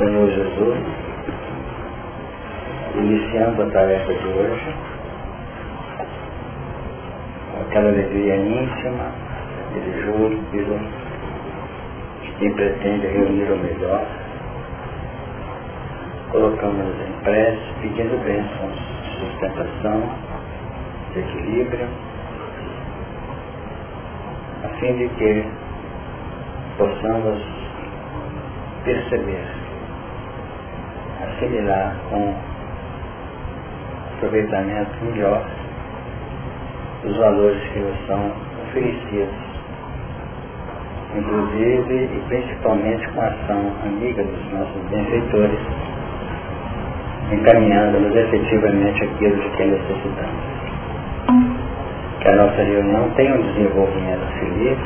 Senhor Jesus, iniciando a tarefa de hoje, aquela alegria íntima, aquele júbilo, de quem pretende reunir o melhor, colocamos-nos em prece, pedindo bênçãos de sustentação, de equilíbrio, a fim de que possamos perceber, assimilar com aproveitamento melhor os valores que nos são oferecidos, inclusive e principalmente com a ação amiga dos nossos benfeitores, encaminhando-nos efetivamente aquilo de que necessitamos. Que a nossa reunião tenha um desenvolvimento feliz,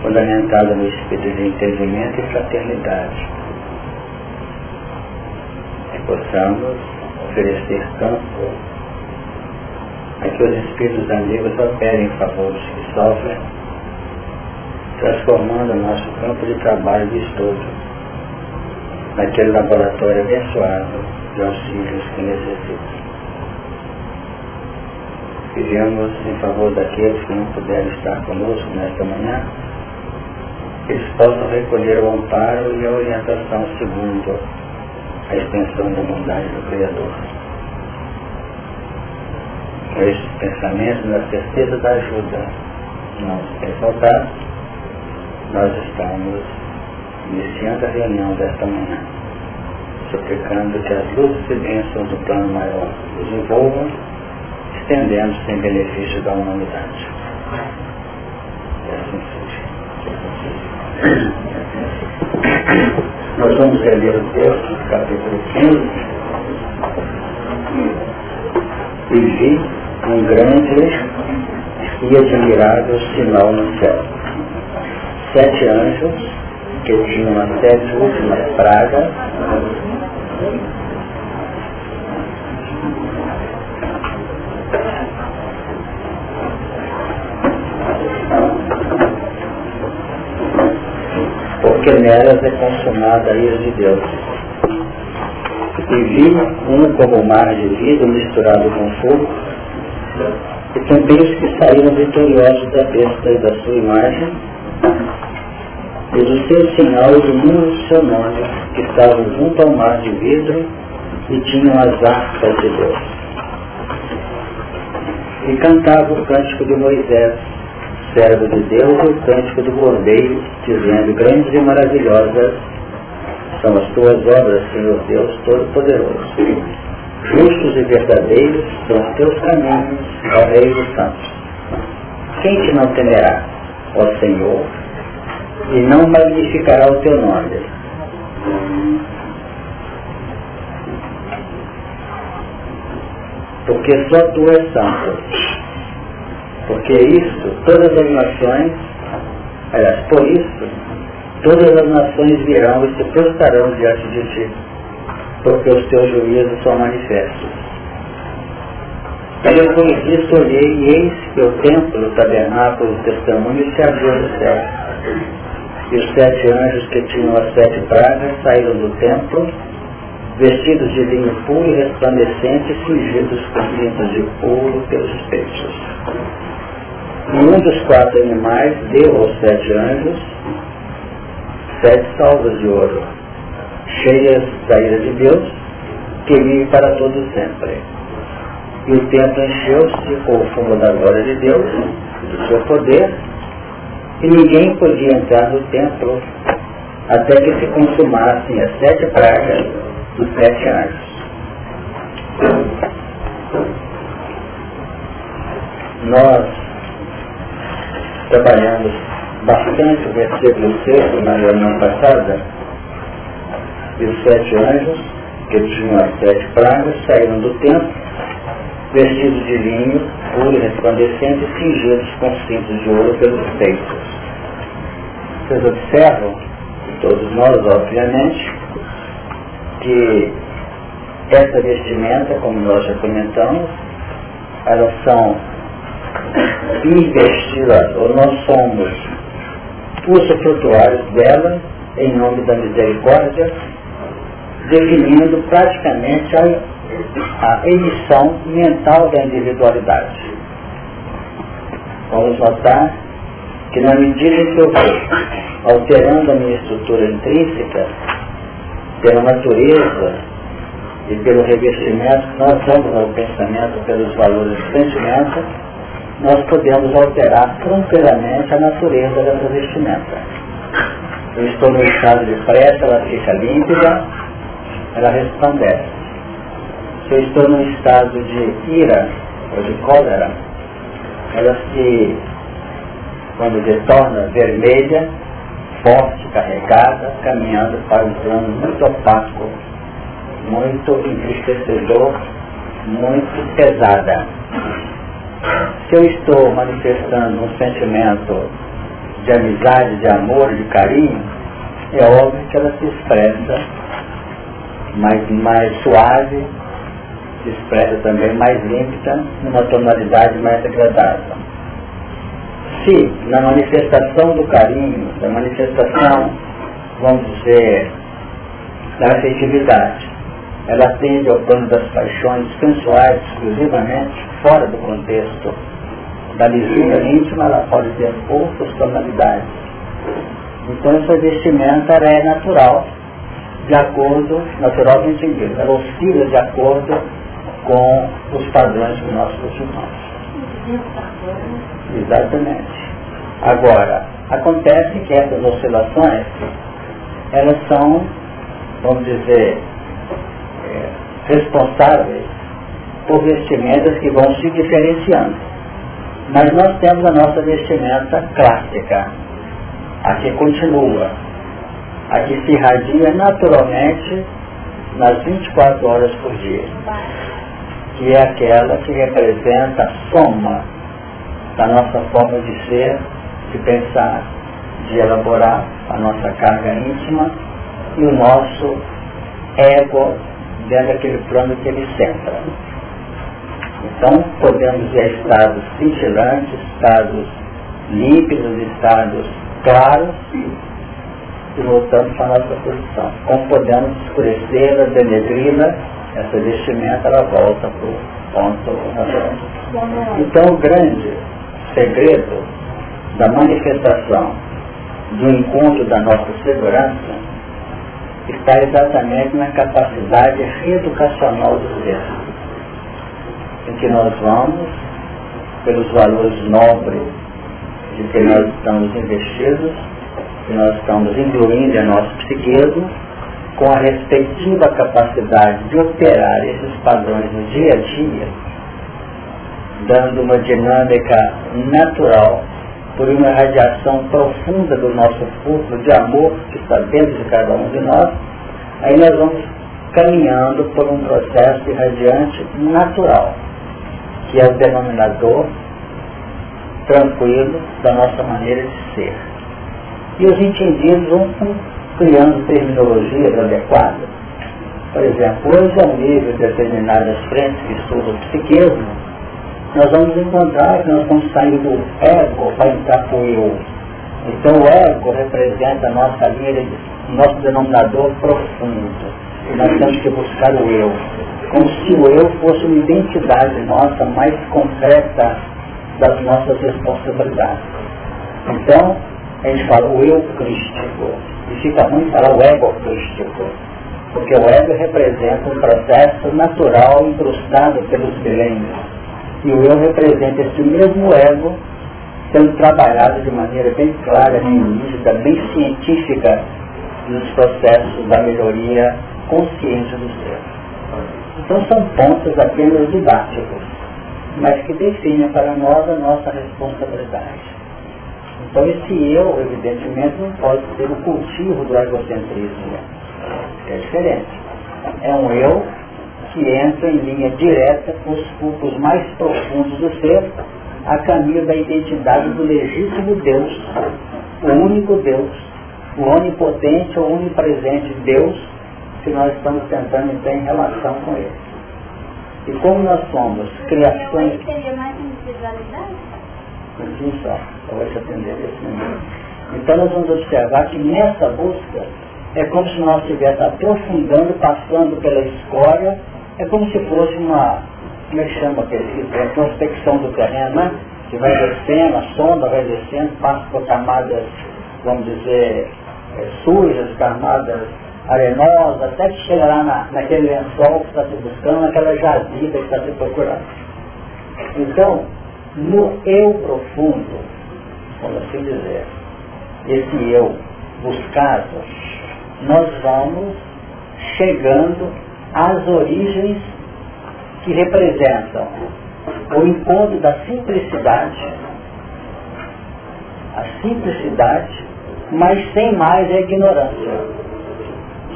fundamentada no espírito de entendimento e fraternidade. Possamos oferecer campo a que os espíritos amigos operem em favor dos que sofrem, transformando o nosso campo de trabalho vistoso naquele laboratório abençoado de auxílios que necessitam. Pedimos em favor daqueles que não puderam estar conosco nesta manhã, que eles possam recolher o amparo e a orientação segundo a extensão da bondade do Criador. Com estes pensamentos, na certeza da ajuda não faltado, nós estamos iniciando a reunião desta manhã, suplicando que as luzes e bênçãos do plano maior nos envolvam, estendendo-se em benefício da humanidade. E assim seja. Nós vamos reler o texto, capítulo 15, e vi um grande e admirável sinal no céu. Sete anjos que tinham as sete últimas pragas porque nelas é consumada a ira de Deus. E vi um como o mar de vidro misturado com fogo, e também os que saíram vitoriosos da besta e da sua imagem, e do seu sinal número do seu nome, que estavam junto ao mar de vidro e tinham as arcas de Deus. E cantava o cântico de Moisés, servo de Deus, o cântico do Cordeiro, dizendo, grandes e maravilhosas são as tuas obras, Senhor Deus Todo-Poderoso. Justos e verdadeiros são os teus caminhos, ó Rei dos Santos. Quem te não temerá, ó Senhor, e não magnificará o teu nome? Porque só tu és santo porque isso, todas as nações, aliás, por isso, todas as nações virão e se prostrarão diante de ti, porque os teus juízos são manifestos. E depois disso olhei e eis que o templo, o tabernáculo, o testemunho se abriu no céu. E os sete anjos que tinham as sete pragas saíram do templo, vestidos de linho puro e resplandecente, fingidos com cintos de ouro pelos peitos. Um dos quatro animais deu aos sete anjos sete salvas de ouro, cheias da ira de Deus, que vive para todo sempre. E o templo encheu-se com o fumo da glória de Deus, do seu poder, e ninguém podia entrar no templo até que se consumassem as sete pragas dos sete anjos. Nós trabalhamos bastante o versículo 6 na reunião passada, e os sete anjos, que tinham as sete pragas, saíram do templo, vestidos de linho, puro e resplandecente, cingidos com cintos de ouro pelos peitos. Vocês observam, todos nós, obviamente, que essa vestimenta, como nós já comentamos, elas são investidas, ou nós somos usufrutuários dela em nome da misericórdia, definindo praticamente a, a emissão mental da individualidade. Vamos notar que na medida que eu vou alterando a minha estrutura intrínseca, pela natureza e pelo revestimento que nós damos ao pensamento pelos valores do sentimento, nós podemos alterar tranquilamente a natureza dessa vestimenta. Eu estou no estado de pressa, ela fica límpida, ela resplandece. Se eu estou no estado de ira ou de cólera, ela se, quando se torna vermelha, forte, carregada, caminhando para um plano muito opaco, muito entristecedor, muito pesada. Se eu estou manifestando um sentimento de amizade, de amor, de carinho, é óbvio que ela se expressa mais, mais suave, se expressa também mais límpida, numa tonalidade mais agradável. Se na manifestação do carinho, da manifestação, vamos dizer, da afetividade, ela atende ao plano das paixões sensuais exclusivamente, fora do contexto da lisura íntima, ela pode ter outras tonalidades. Então essa vestimenta é natural, de acordo, naturalmente entendido, ela oscila de acordo com os padrões que nós possuímos. Exatamente. Agora, acontece que essas oscilações, elas são, vamos dizer, responsáveis por vestimentas que vão se diferenciando. Mas nós temos a nossa vestimenta clássica, a que continua, a que se irradia naturalmente nas 24 horas por dia, que é aquela que representa a soma da nossa forma de ser, de pensar, de elaborar a nossa carga íntima e o nosso ego dentro daquele plano que ele centra. Então, podemos a estados cintilantes, estados límpidos, estados claros, e voltamos para a nossa posição. Como podemos escurecê-la, denegri-la, essa vestimenta, ela volta para o ponto natural. Então, o grande segredo da manifestação do encontro da nossa segurança está exatamente na capacidade reeducacional do ser, em que nós vamos, pelos valores nobres de que nós estamos investidos, que nós estamos incluindo em nosso psiquismo, com a respectiva capacidade de operar esses padrões no dia a dia, dando uma dinâmica natural por uma radiação profunda do nosso fluxo de amor que está dentro de cada um de nós, aí nós vamos caminhando por um processo irradiante natural, que é o denominador tranquilo da nossa maneira de ser. E os entendidos vão criando terminologias adequadas. Por exemplo, hoje ao nível de determinadas frentes que estudam psiquismo, nós vamos encontrar que nós estamos saindo do ego para entrar para o eu. Então o ego representa a nossa linha, nosso denominador profundo. E nós temos que buscar o eu. Como se o eu fosse uma identidade nossa mais concreta das nossas responsabilidades. Então, a gente fala o eu crístico. E fica ruim falar o ego crístico. Porque o ego representa um processo natural incrustado pelos milênios e o eu representa esse mesmo ego sendo trabalhado de maneira bem clara, bem lúcida, bem científica nos processos da melhoria consciente do ser. Então são pontos apenas didáticos, mas que definem para nós a nossa responsabilidade. Então esse eu, evidentemente, não pode ser o cultivo do egocentrismo, é diferente. É um eu que entra em linha direta com os cultos mais profundos do ser, a caminho da identidade do legítimo Deus, o único Deus, o onipotente ou onipresente Deus que nós estamos tentando entrar em relação com Ele. E como nós somos criações... Individualidade? Sim, só. Eu vou te atender momento. Então nós vamos observar que nessa busca é como se nós estivéssemos aprofundando, passando pela escória, é como se fosse uma, como é que chama aquele, é prospecção do terreno, né? Que vai descendo, a sonda vai descendo, passa por camadas, vamos dizer, é, sujas, camadas arenosas, até que chega lá na, naquele lençol que está se buscando, naquela jazida que está se procurando. Então, no eu profundo, vamos assim dizer, esse eu buscado, nós vamos chegando às origens que representam o encontro da simplicidade, a simplicidade, mas sem mais a ignorância,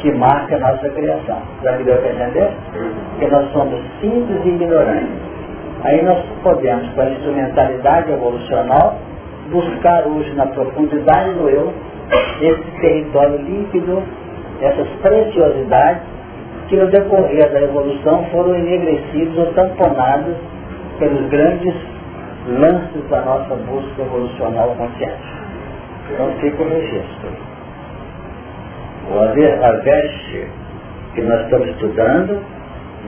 que marca a nossa criação. Já me deu para entender? Que nós somos simples e ignorantes. Aí nós podemos, com a instrumentalidade evolucional, buscar hoje na profundidade do eu esse território líquido, essas preciosidades que no decorrer da evolução foram enegrecidos ou tamponados pelos grandes lances da nossa busca evolucional consciente. Então fica o registro. A veste que nós estamos estudando,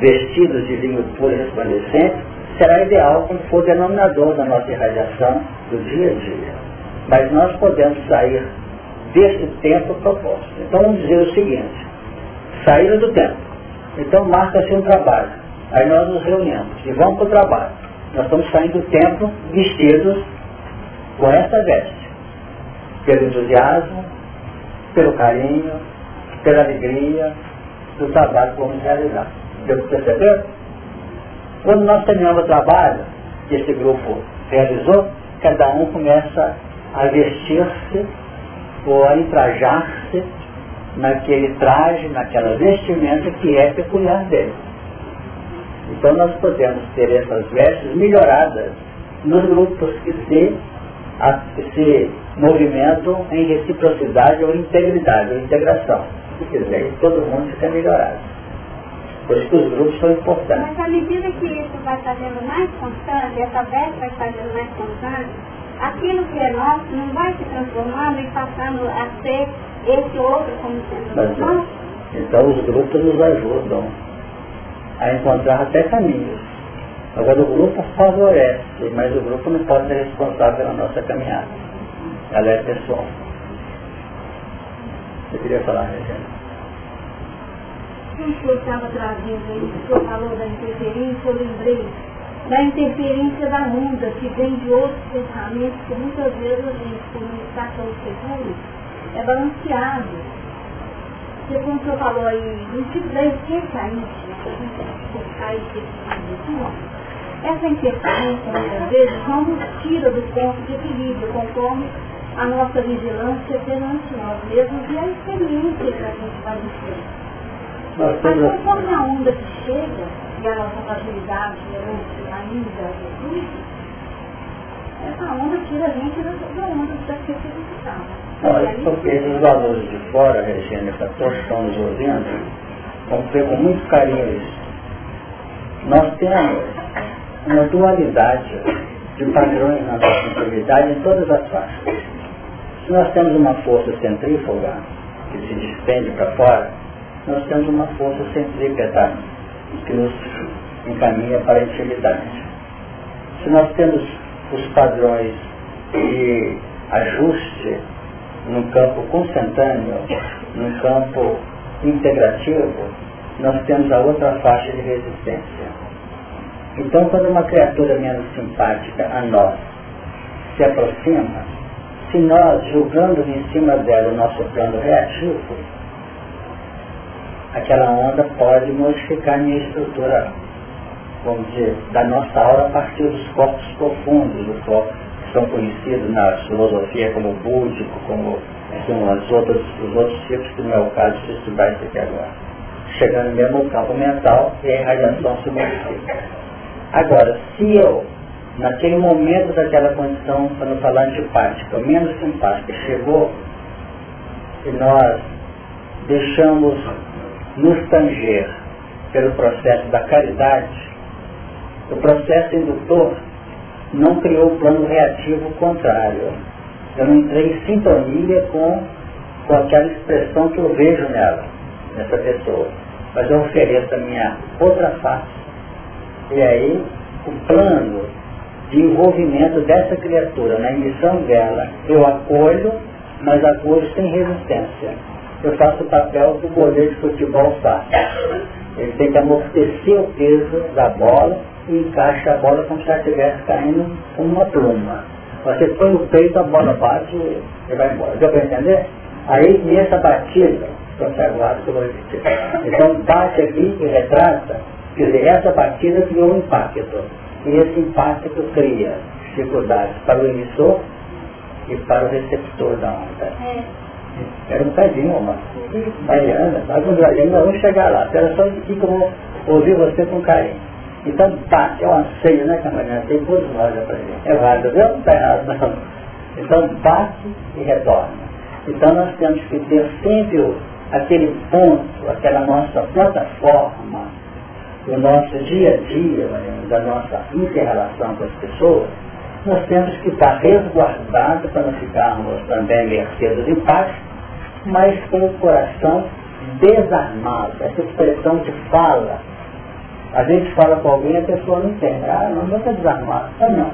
vestidos de vinho puro resplandecente, será ideal quando for denominador da nossa irradiação do dia a dia. Mas nós podemos sair desse tempo proposto. Então vamos dizer o seguinte, saída do tempo. Então marca-se um trabalho. Aí nós nos reunimos e vamos para o trabalho. Nós estamos saindo do tempo vestidos com essa veste. Pelo entusiasmo, pelo carinho, pela alegria do trabalho que vamos realizar. Deu para perceber? Quando nós terminamos o trabalho que esse grupo realizou, cada um começa a vestir-se ou a entrajar-se naquele traje, naquela vestimenta que é peculiar dele. Então nós podemos ter essas vestes melhoradas nos grupos que se, a, se movimentam em reciprocidade ou integridade, ou integração. Se quiser, todo mundo fica melhorado. Por isso que os grupos são importantes. Mas à medida que isso vai fazendo mais constante, essa veste vai fazendo mais constante, aquilo que é nosso não vai se transformando e passando a ser esse outro como. Então os grupos nos ajudam a encontrar até caminhos. Agora o grupo favorece, mas o grupo não pode ser responsável pela nossa caminhada. Ela é pessoal. Você queria falar, Regina? quando o senhor estava trazendo aí, o senhor falou da interferência, eu lembrei da interferência da onda, que vem de outros pensamentos, que muitas vezes a gente, como está tão seguro, é balanceado. Porque como o senhor falou aí, no tipo da essência íntima, a gente tipo essa interferência, muitas vezes, não nos tira do ponto de equilíbrio, conforme a nossa vigilância perante nós mesmos e a experiência que a gente vai viver. Mas conforme a onda que chega, e a nossa fragilidade perante ainda Jesus, essa onda tira a gente da onda da especificação. Olha, porque esses valores de fora, Regina, essa estão nos ouvindo, vamos ver com muito carinho isso. Nós temos uma dualidade de padrões na nossa integridade em todas as faixas. Se nós temos uma força centrífuga que se despende para fora, nós temos uma força centrípeta que nos encaminha para a intimidade. Se nós temos os padrões de ajuste num campo consentâneo, num campo integrativo, nós temos a outra faixa de resistência. Então, quando uma criatura menos simpática a nós se aproxima, se nós, julgando em cima dela o nosso plano reativo, aquela onda pode modificar minha estrutura, vamos dizer, da nossa aura a partir dos corpos profundos, os corpos que são conhecidos na filosofia como búdico, como assim, as outras, os outros tipos, que não é o caso de estudar isso aqui agora. Chegando mesmo ao campo mental e a irradiação se. Agora, se eu, naquele momento daquela condição, para não falar antipática, menos simpática, chegou e nós deixamos nos tanger pelo processo da caridade, o processo indutor não criou o plano reativo contrário. Eu não entrei em sintonia com, com aquela expressão que eu vejo nela, nessa pessoa. Mas eu ofereço a minha outra face. E aí, o plano de envolvimento dessa criatura na emissão dela, eu acolho, mas acolho sem resistência. Eu faço o papel que o goleiro de futebol faz. Ele tem que amortecer o peso da bola e encaixa a bola como se ela estivesse caindo com uma pluma. Você põe o peito, a bola bate e vai embora. Deu para entender? Aí, nessa batida, agora que eu vou repetir. Então, bate aqui e retrata, quer dizer, essa batida criou um impacto. E esse impacto cria dificuldades para o emissor e para o receptor da onda. É. Era um pedinho, mano. Mariana, nós ainda vamos chegar lá. Era só que eu vou ouvir você com carinho. Então, bate, é um anseio, né, camarada? Tem duas lojas para gente. É válido, viu? Não está errado, não. Então, bate e retorna. Então, nós temos que ter sempre aquele ponto, aquela nossa plataforma, o nosso dia a dia, da nossa inter-relação com as pessoas, nós temos que estar resguardados para não ficarmos também mercê dos impactos, mas com o coração desarmado. Essa expressão que fala a gente fala com alguém e a pessoa não entende. Ah, não, está desarmado. Ah, não.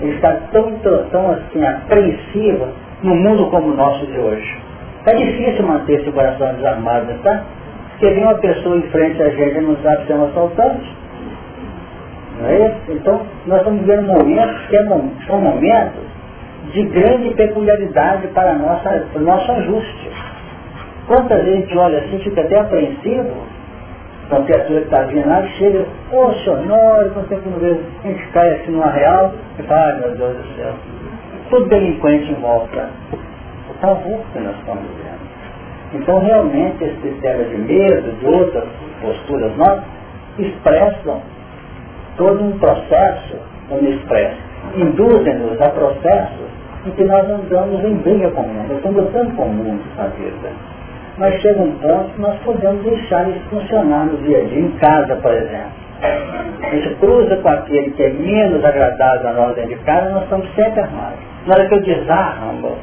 Ele está tão, tão, tão assim, apreensivo no mundo como o nosso de hoje. É difícil manter esse coração desarmado, está? Porque vem uma pessoa em frente a gente e não sabe se é um assaltante. Não é isso? Então, nós estamos vivendo momentos que é são momentos de grande peculiaridade para, nossa, para o nosso ajuste. Quantas vezes a gente olha assim, fica até apreensivo, então, a criatura que está vindo lá chega, ô senhor, você quando vê, a gente cai assim numa real. E fala, ai meu Deus do céu, tudo delinquente em volta. O pavor que nós estamos vivendo. Então realmente esse sistema de medo, de outras posturas nossas, expressam todo um processo, como expressa, induzem-nos a processos em que nós andamos em briga com o mundo, estamos lutando com o mundo na vida mas chega um ponto que nós podemos deixar isso funcionar no dia a dia, em casa, por exemplo. A gente cruza com aquele que é menos agradável a nós dentro de casa, nós estamos sempre armados. Na hora que eu desarmo,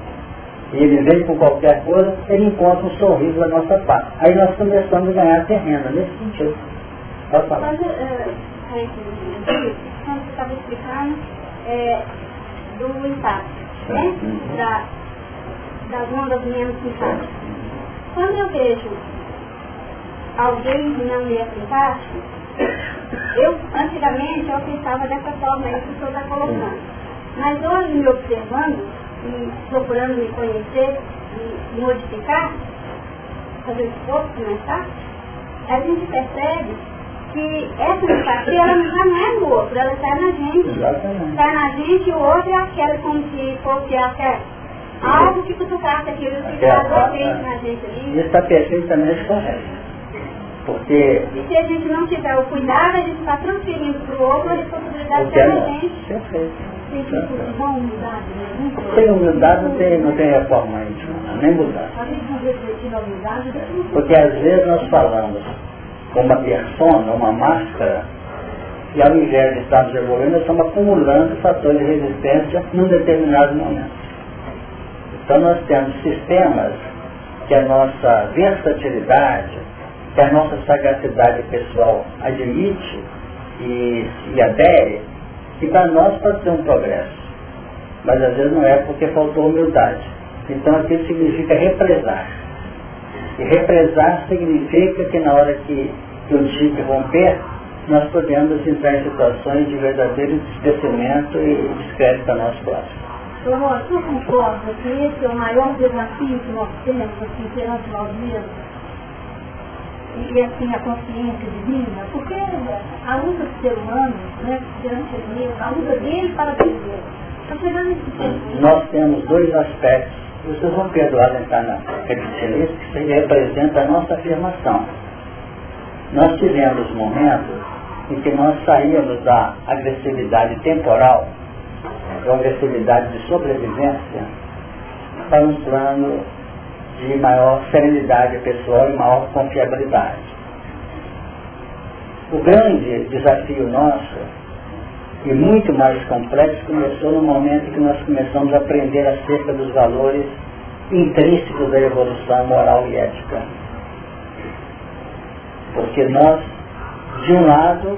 e ele vem com qualquer coisa, ele encontra um sorriso da nossa parte. Aí nós começamos a ganhar terreno, nesse sentido. Pode falar. Mas, é, quando você estava explicando, é, do impacto, né? Da, das ondas menos impacto. Quando eu vejo alguém não me simpático, eu, antigamente, eu pensava dessa forma aí que o senhor está colocando. Mas hoje, me observando e procurando me conhecer e modificar, fazer esforço mais fácil, a gente percebe que essa empatia ela já não é no outro, ela está na gente. Está na gente e o outro é aquela como se fosse aquela algo que cutucasse aquilo que está presente na gente ali. Isso está perfeitamente correto. Porque... E se a gente não tiver o cuidado, a gente está transferindo para o outro a responsabilidade que é a gente. Perfeito. Né? Sem humildade não tem, não tem reforma íntima, nem mudar. Porque às vezes nós falamos com uma persona, uma máscara, e ao invés de estarmos evoluindo, nós estamos acumulando fatores de resistência num determinado momento. Então nós temos sistemas que a nossa versatilidade, que a nossa sagacidade pessoal admite e, e adere, que para nós pode ser um progresso. Mas às vezes não é porque faltou humildade. Então aquilo significa represar. E represar significa que na hora que, que o chip romper, nós podemos entrar em situações de verdadeiro descrescimento e descrédito a nosso próximo. Eu você concorda que esse é o maior desafio que nós temos assim, perante nós mesmos? E, assim, a consciência divina? Porque a luta do ser humano, né, perante ele mesmo, a luta dele para viver. Está chegando esse tempo. Nós temos dois aspectos. Vocês vão perdoar entrar na repetição que representa a nossa afirmação. Nós tivemos momentos em que nós saímos da agressividade temporal de uma agressividade de sobrevivência para um plano de maior serenidade pessoal e maior confiabilidade. O grande desafio nosso e muito mais complexo começou no momento que nós começamos a aprender acerca dos valores intrínsecos da evolução moral e ética. Porque nós, de um lado,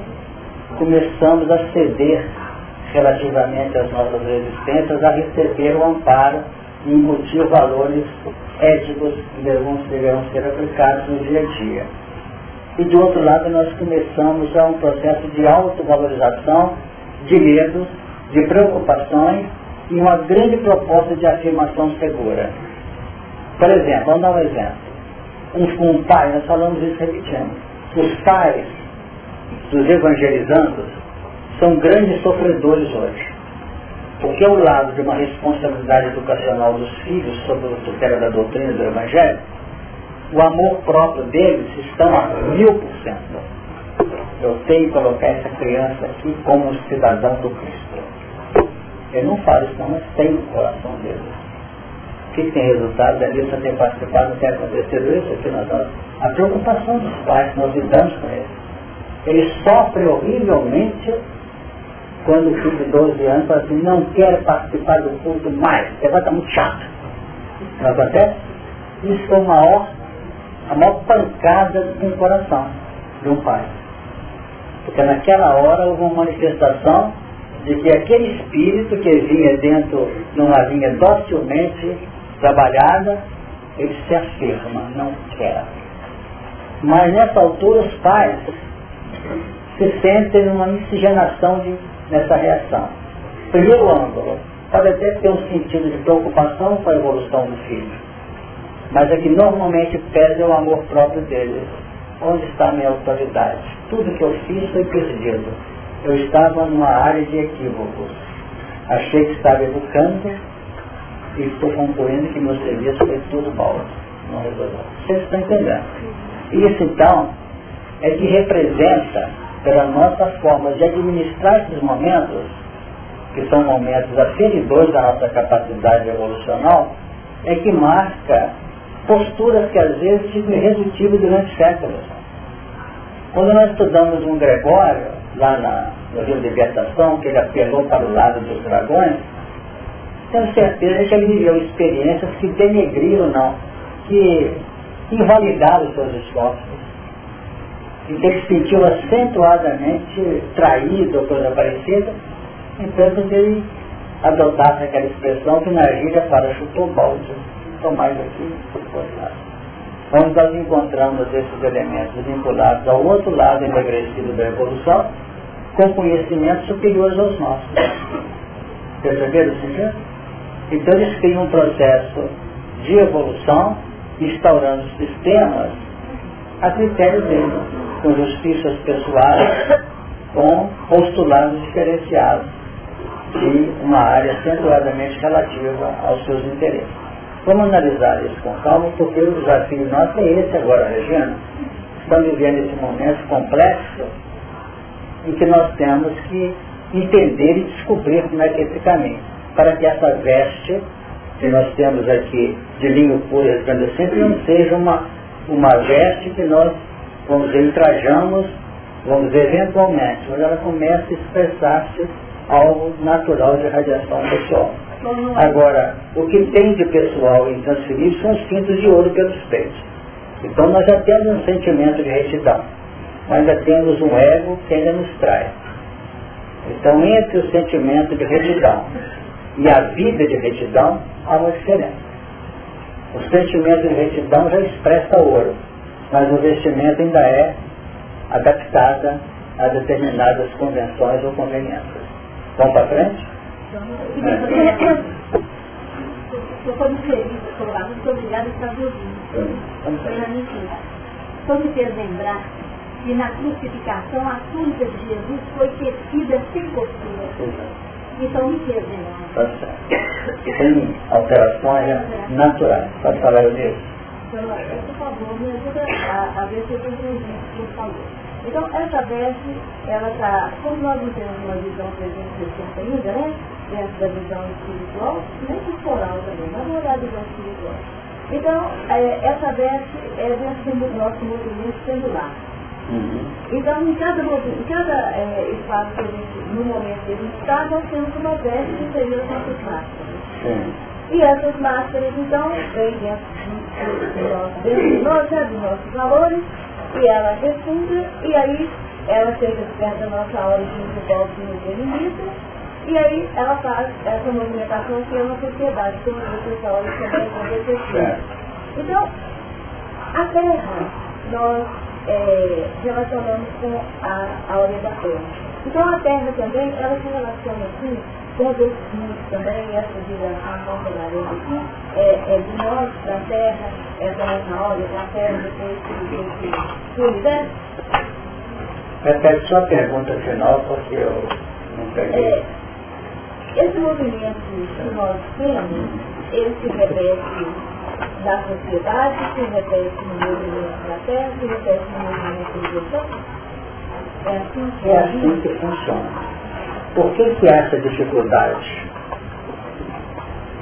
começamos a ceder relativamente às nossas resistências, a receber o amparo e embutir valores éticos que deverão, deverão ser aplicados no dia a dia. E do outro lado nós começamos a um processo de autovalorização, de medos, de preocupações e uma grande proposta de afirmação segura. Por exemplo, vamos dar um exemplo. Um, um pai, nós falamos isso repetindo. Os pais dos evangelizandos são grandes sofredores hoje. Porque ao lado de uma responsabilidade educacional dos filhos sobre o tutela da doutrina do Evangelho, o amor próprio deles estão a mil por cento. Eu tenho que colocar essa criança aqui como um cidadão do Cristo. Eu não falo isso não, mas tem no coração deles. O que tem resultado dali, só tem participado, tem acontecido isso aqui nós A preocupação dos pais, nós lidamos com eles. Eles sofrem horrivelmente quando o filho de 12 anos fala assim, não quero participar do culto mais, você vai estar muito chato. Não acontece? Isso foi uma maior, a maior pancada no coração de um pai. Porque naquela hora houve uma manifestação de que aquele espírito que vinha dentro de uma linha docilmente trabalhada, ele se afirma, não quer. Mas nessa altura os pais se sentem numa miscigenação de nessa reação. Primeiro ângulo, pode até ter um sentido de preocupação com a evolução do filho, mas é que normalmente perde o amor próprio dele. Onde está a minha autoridade? Tudo que eu fiz foi perdido. Eu estava numa área de equívocos. Achei que estava educando e estou concluindo que meu serviço foi tudo mal. Não resolveu. Vocês estão entendendo? Isso então é que representa pela nossa forma de administrar esses momentos, que são momentos aferidores da nossa capacidade evolucional, é que marca posturas que às vezes ficam irredutíveis durante séculos. Quando nós estudamos um Gregório, lá na, no Rio de Libertação, que ele apelou para o lado dos dragões, tenho certeza que ele viveu experiências que denegriram, não, que invalidaram os seus esforços em que se sentiu acentuadamente traído ou coisa parecida, então ele adotasse aquela expressão que na gíria para chutou balde. Então mais aqui, por lá. Onde nós encontramos esses elementos vinculados ao outro lado emagrecido da evolução, com conhecimentos superiores aos nossos. Perceberam o sentido? Então eles criam um processo de evolução, instaurando sistemas a critério deles com justiças pessoais, com postulados diferenciados de uma área acentuadamente relativa aos seus interesses. Vamos analisar isso com calma, porque o desafio nosso é esse agora, Regina. Estamos vivendo esse momento complexo em que nós temos que entender e descobrir como é que é esse caminho, para que essa veste que nós temos aqui de linho puro e resplandecente não seja uma, uma veste que nós vamos dizer, vamos dizer, eventualmente, mas ela começa a expressar-se algo natural de radiação pessoal. Agora, o que tem de pessoal intransferível são os cintos de ouro pelos peitos. Então nós já temos um sentimento de retidão, mas ainda temos um ego que ainda nos trai. Então entre o sentimento de retidão e a vida de retidão há uma diferença. O sentimento de retidão já expressa ouro mas o vestimento ainda é adaptada a determinadas convenções ou conveniências. Vamos para frente? Eu como feliz, muito obrigada por estar ouvindo. Só me fez lembrar que na crucificação a túnica de Jesus foi tecida sem costura. Então me fez lembrar. Tá certo. Tem alterações naturais. Pode falar disso? Por favor, me ajuda a, a ver se eu entendi o que você falou. Então, essa veste, ela está, como nós não temos uma visão 360 ainda, né? Dentro da visão espiritual, nem corporal também, mas não é a visão espiritual. Então, é, essa veste é dentro do nosso movimento pendular. Uhum. Então, em cada, em cada é, espaço que a gente, no momento que a gente está, nós temos uma veste que seria as nossas máscaras. E essas máscaras, então, vêm dentro de nós, dos nossos valores, e ela refunda, e aí ela chega perto da nossa hora de volta no limite, e aí ela faz essa movimentação que é uma sociedade, como você fala, também acontecer. Então, a Terra, nós é, relacionamos com a, a orientação. Então a Terra também, ela se relaciona assim os outros mundos também, essa direção que nós aqui, é, é de nós para a Terra, é da nossa ordem para a Terra, depois do universo. Repete só a pergunta final, porque eu não peguei. É, esse movimento que nós temos, ele se repete na sociedade, se repete no movimento da terra, se repete no movimento do. É assim que, é assim que funciona. Por que, que há essa dificuldade?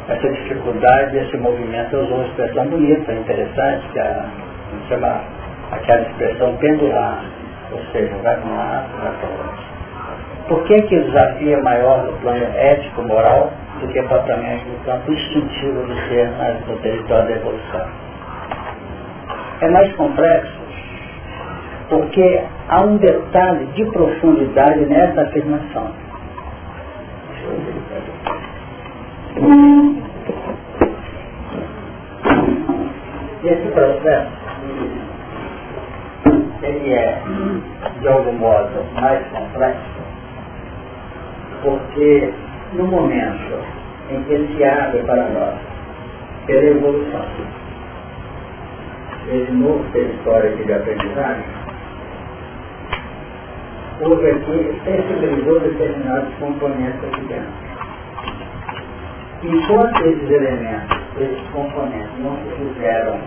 Essa dificuldade, esse movimento, eu usou uma expressão bonita, interessante, que chama aquela expressão pendular, ou seja, vai para um lado, vai para outro. Por que, que o desafio é maior no plano ético-moral do que propriamente no campo instintivo do ser no território da evolução? É mais complexo porque há um detalhe de profundidade nessa afirmação. Esse processo, ele é, de algum modo, mais complexo porque no momento em que ele se abre para nós, pela evolução, esse novo território de aprendizagem, houve aqui, sensibilizou determinados componentes aqui dentro. Enquanto esses elementos, esses componentes não se fizeram,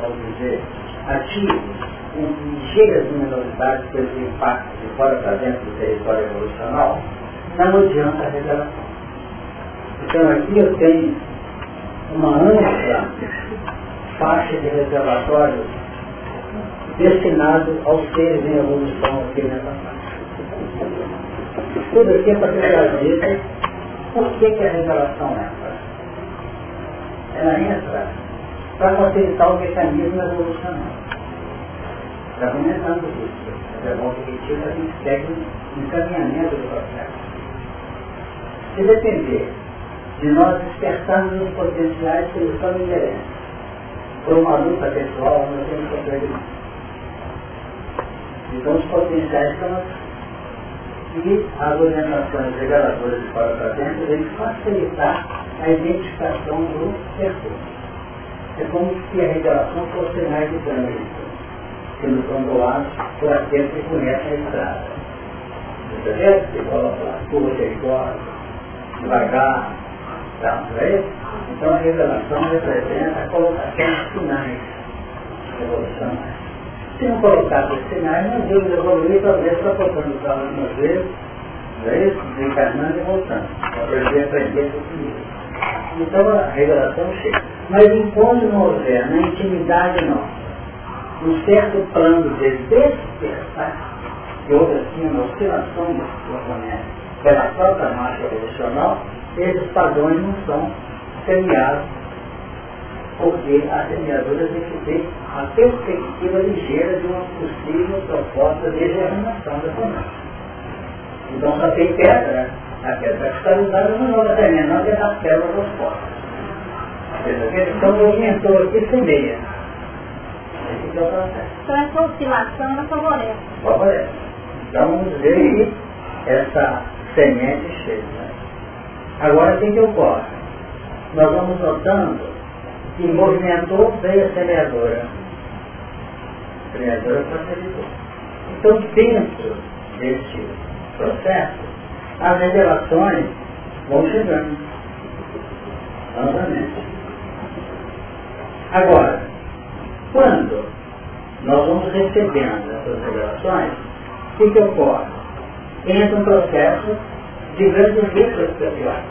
vamos dizer, ativos, com ligeiras luminosidades pelo impacto de fora para dentro do território evolucional, não adianta a revelação. Então aqui eu tenho uma ampla faixa de reservatórios destinado aos seres em evolução aqui nessa faixa. Tudo aqui é para ter trazido por que, que a revelação entra. Ela entra para facilitar o mecanismo evolucional. Está começando isso. É bom que a gente segue o encaminhamento do processo. Se depender de nós despertarmos os potenciais que eles estão interesse, por uma luta pessoal, nós temos que aprender. Então os potenciais estão e as orientações reveladoras de fora para dentro vêm facilitar a identificação do percurso. É como se a revelação fosse mais que nos são doados por aqueles que conhecem a estrada. Você vê? Você coloca lá, curva perigosa, devagar, tá? é? Então a revelação representa a colocação de sinais. Se não colocar os sinais, nós vamos evoluir talvez suportando o carro algumas vezes, é isso? Desencarnando e voltando. Para aprender aprender com então a revelação chega. Mas enquanto não houver na intimidade nossa um certo plano de despertar, que houve assim uma oscilação do componente pela própria marcha evolucional, esses padrões não são semeados, porque a semeadura tem que ter a perspectiva ligeira de uma possível proposta de germinação da semente. Então só tem pedra, né? a pedra cristalizada não joga semente, não é das pedras das portas. Então movimentou aqui semeia. Esse é o processo. Então essa oscilação ela favorece. Favorece. Então vamos ver que essa semente chega. Né? Agora, o que, que ocorre? Nós vamos notando que movimentou veio a semeadora. A semeadora facilitou. Então, dentro deste processo, as revelações vão chegando. Novamente. Agora, quando nós vamos recebendo essas revelações, o que, que ocorre? entra um processo de grandes lutas pessoais.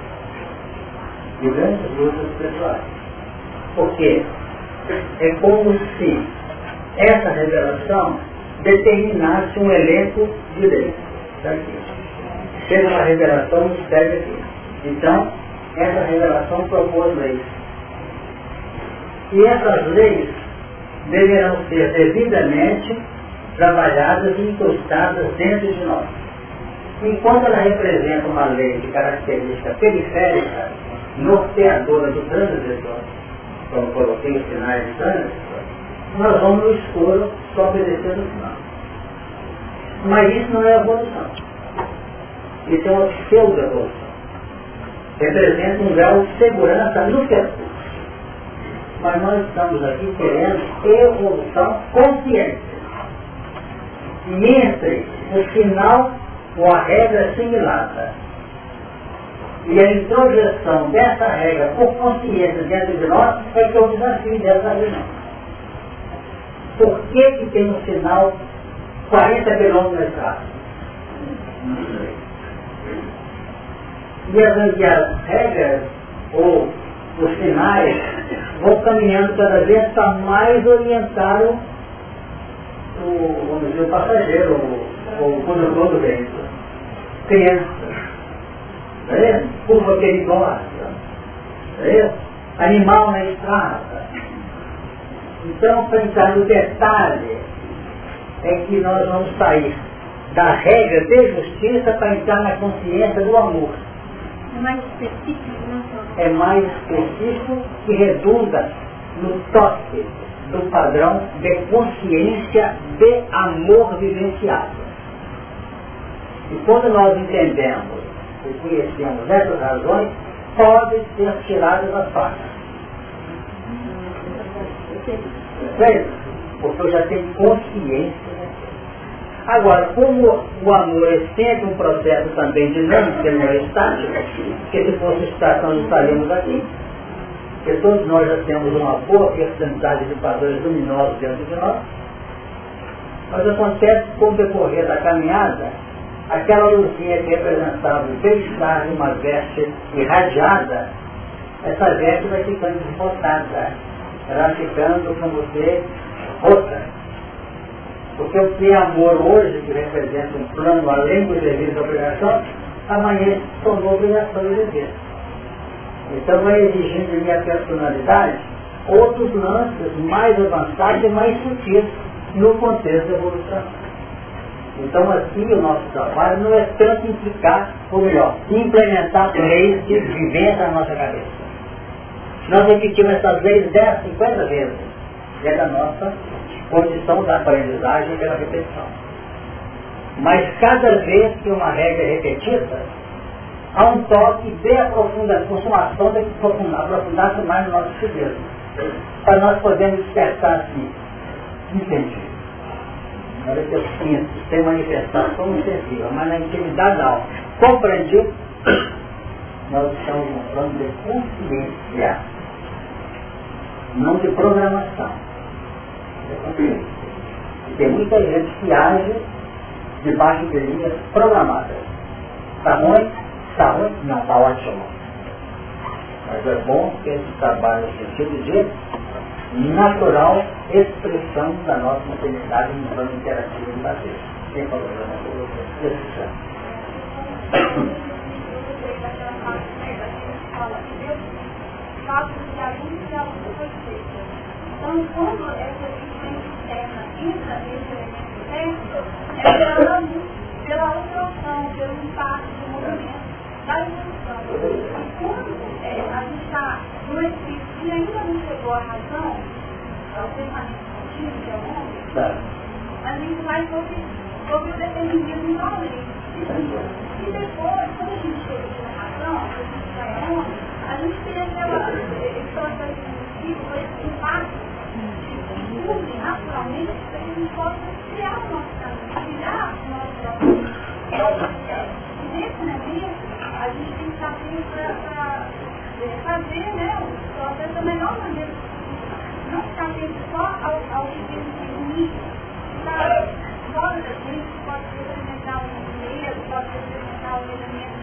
De grandes lutas pessoais. Porque é como se essa revelação determinasse um elenco de leis. Chega uma revelação, nos pede aqui. Então, essa revelação propôs leis. E essas leis deverão ser devidamente trabalhadas e encostadas dentro de nós. Enquanto ela representa uma lei de característica periférica, norteadora do transgressor, como coloquei os sinais de trânsito, nós vamos no escuro só obedecendo o sinal. Mas isso não é evolução. Isso é uma pseudo-evolução. Representa um grau de segurança no percurso. Mas nós estamos aqui querendo evolução consciente. E entre o sinal ou a regra assimilada e a introjeção dessa regra por consciência dentro de nós é que o desafio dessa reunião. Por que, que tem um sinal 40 quilômetros na estrada? E as, e as regras ou os sinais vão caminhando cada vez para mais orientar o, o, o passageiro, o, o condutor do veículo. Criança é? curva perigosa, é? animal na estrada. Então, pensar no detalhe é que nós vamos sair da regra de justiça para entrar na consciência do amor. É mais específico, né? É mais específico que redunda no toque do padrão de consciência de amor vivenciado. E quando nós entendemos e conhecemos essas razões, podem ser tiradas as faces. Certo? Porque eu já tenho consciência. Agora, como o amor é sempre um processo também dinâmico, ele não é estático, porque se fosse estático nós estaríamos aqui, porque todos nós já temos uma boa porcentagem de padrões luminosos dentro de nós, mas acontece com o decorrer da caminhada, aquela luzinha que representava o bem-estar de uma veste irradiada, essa veste vai ficando desbotada, ela ficando, como você, rota. Porque o que é amor hoje, que representa um plano além do dever da obrigação, amanhã se tornou obrigação e dever. Então vai exigindo de minha personalidade outros lances mais avançados e mais sutis no contexto da evolução. Então aqui o nosso trabalho não é tanto implicar, ou melhor, implementar leis de vivência na nossa cabeça. Nós repetimos essas leis 10, 50 vezes. E é da nossa condição da aprendizagem pela repetição. Mas cada vez que uma regra é repetida, há um toque de aprofundamento, consumação de aprofundar-se mais no nosso si Para nós podermos despertar assim. Entendi na hora que eu sinto, sem manifestação excessiva, mas na intimidade da alma, compreendido, nós estamos plano de consciência, não de programação. E tem muita gente que age debaixo de linhas programadas. Está ruim? Está ruim? Não, está ótimo. Mas é bom que esse trabalho no sentido de natural expressão da nossa integridade no plano interativo do Brasil. Quem falou da? Então, quando essa existência externa entra nesse elemento interno, é pela, pela alteração, pelo impacto do movimento da evolução. E quando é, a gente está no espírito e ainda não chegou à razão, ao pensamento contínuo, que é o homem, tá. a gente vai sobre, sobre o determinismo da lei. E depois, quando a gente chega à razão, a gente vai aonde, a gente tem aquela história de princípio, esse impacto que surge naturalmente para que a gente possa criar o nosso caminho, criar o nosso próprio E nesse momento, a gente tem que saber para fazer né, o processo da melhor maneira Não ficar atento só ao, ao que tem de ruim, estar fora da gente, pode representar um medo, pode representar um elemento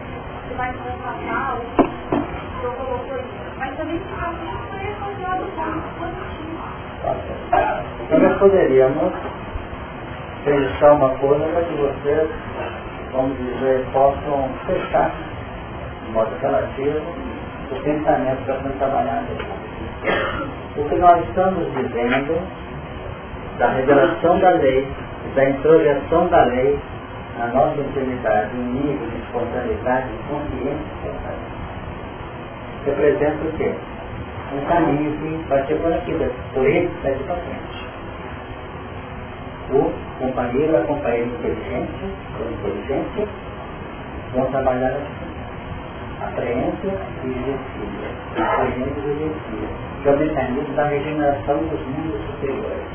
que vai transformar o que eu colocou mas também ficar atento para esse lado positivo. Também poderíamos registrar uma coisa para que vocês, vamos dizer, possam fechar, de modo relativo, o pensamento que estamos trabalhando. O que nós estamos dizendo da revelação da lei, da introjeção da lei na nossa intimidade, um nível de espontaneidade, de consciência, representa o quê? Um caminho que vai ser por aqui, por ele, daqui para frente. O companheiro, a companheira inteligente, com inteligência, vão trabalhar assim. Apreência e exercício. Apreência e exercício. Que é o mecanismo da regeneração dos mundos superiores.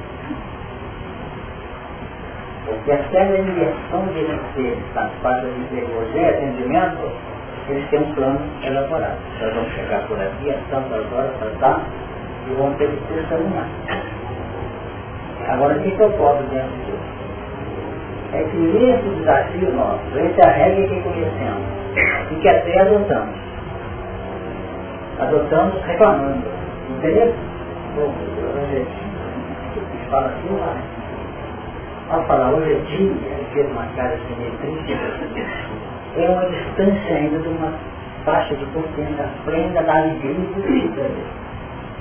Porque aquela inversão de energia das de teologia e atendimento, eles têm um plano elaborado. Nós vamos chegar por aqui, às tantas horas, para e vamos ter que testemunhar. Agora, o que eu posso dentro disso? É que nesse desafio nosso, esse é a regra que conhecemos e que até adotamos. Adotamos reclamando. Entendeu? Fala assim, vai. Ao falar hoje é dia, ele fez uma cara assim meio é uma distância ainda de uma faixa de consciência frente da alegria.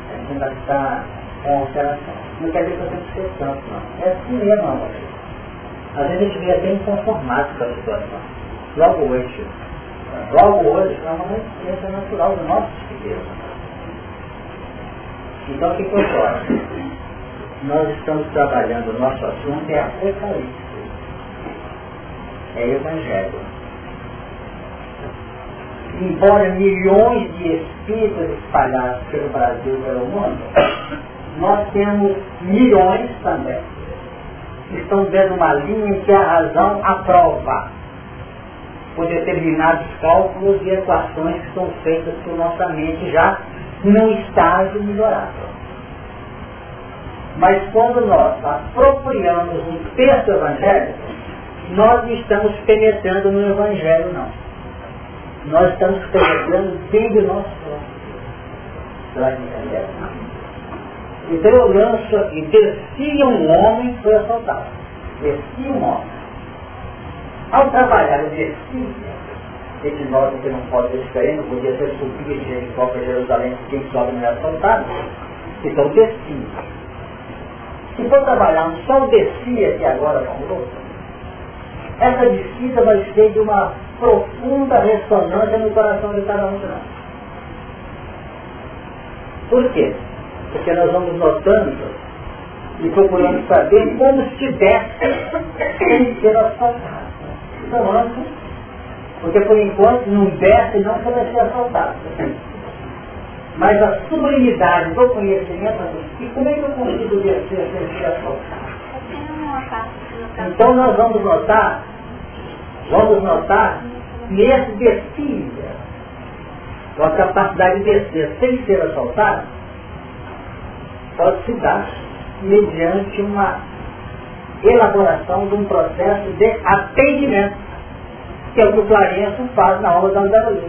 A gente ainda está com alteração. Não quer dizer que que ser santo, não. É assim mesmo, amor. Às vezes a gente vê até inconformado com a situação. Logo hoje. Logo hoje é uma resistência natural do nosso espírito. Então o que, eu posso? Nós estamos trabalhando, o nosso assunto é Apocalipse. É Evangelho. Embora milhões de espíritos espalhados pelo Brasil e pelo mundo, nós temos milhões também que estão vendo uma linha que a razão aprova por determinados cálculos e equações que são feitas por nossa mente já num estágio melhorado. Mas quando nós apropriamos um texto evangélico, nós não estamos penetrando no evangelho não. Nós estamos penetrando dentro do nosso próprio. Então eu lanço e descia um homem foi assaltado. Descia um homem. Ao trabalhar eu descia, esse nota que não pode ser diferente, não podia ser subir de Jericó para Jerusalém, quem sobe não é assaltado. Então descia. Se for trabalhar só o descia que agora falou, essa descida vai ser de uma profunda ressonância no coração de cada um de nós. Por quê? porque nós vamos notando e procurando saber como se desce sem ser asfaltado. Porque por enquanto não desce não pode ser asfaltado. Mas a sublimidade do conhecimento, e como é que eu consigo descer sem ser asfaltado? Então nós vamos notar, vamos notar descida, com a capacidade de descer sem ser asfaltado, pode se dar mediante uma elaboração de um processo de atendimento, que é o que o Clarenço faz na obra da Andaluz.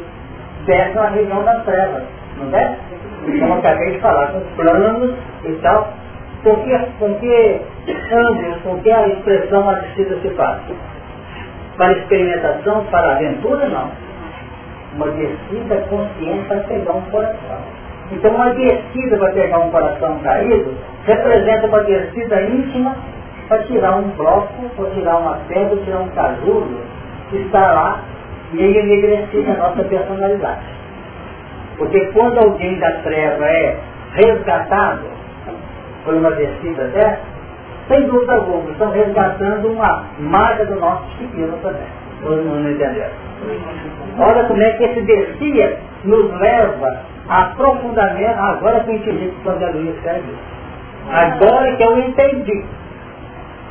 Desce na região das trevas, não é? Como acabei de falar, com planos e tal, com que, com que ângulos, com que a expressão assistida se faz? Para experimentação, para aventura, não. Uma descida consciente para pegar um coração. Então uma descida para pegar um coração caído representa uma descida íntima para tirar um bloco, para tirar uma pedra, tirar um casulo que está lá meio enegrecido na nossa personalidade. Porque quando alguém da treva é resgatado por uma descida dessa, sem dúvida alguma, estão resgatando uma marca do nosso disciplina também. Todos não entenderam. Olha como é que esse descia nos leva aprofundamento, agora que eu entendi que o São Luís escreve Agora que eu entendi.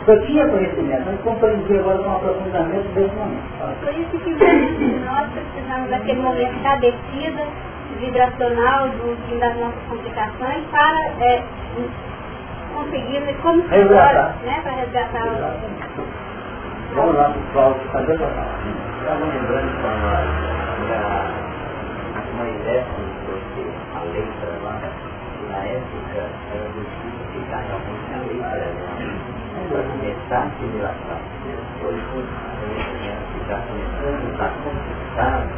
Eu tinha conhecimento, mas compreendi agora com aprofundamento desse momento. Por isso que nós precisamos daquele momento da descida vibracional do fim das nossas complicações para é, conseguir né, como se resgatar. né, para resgatar o Vamos lá, pessoal, fazer a palavra. Estava lembrando para uma ideia letra lá, na época, era do tipo que realmente a letra era um está assimilação. Hoje, está começando, está conquistado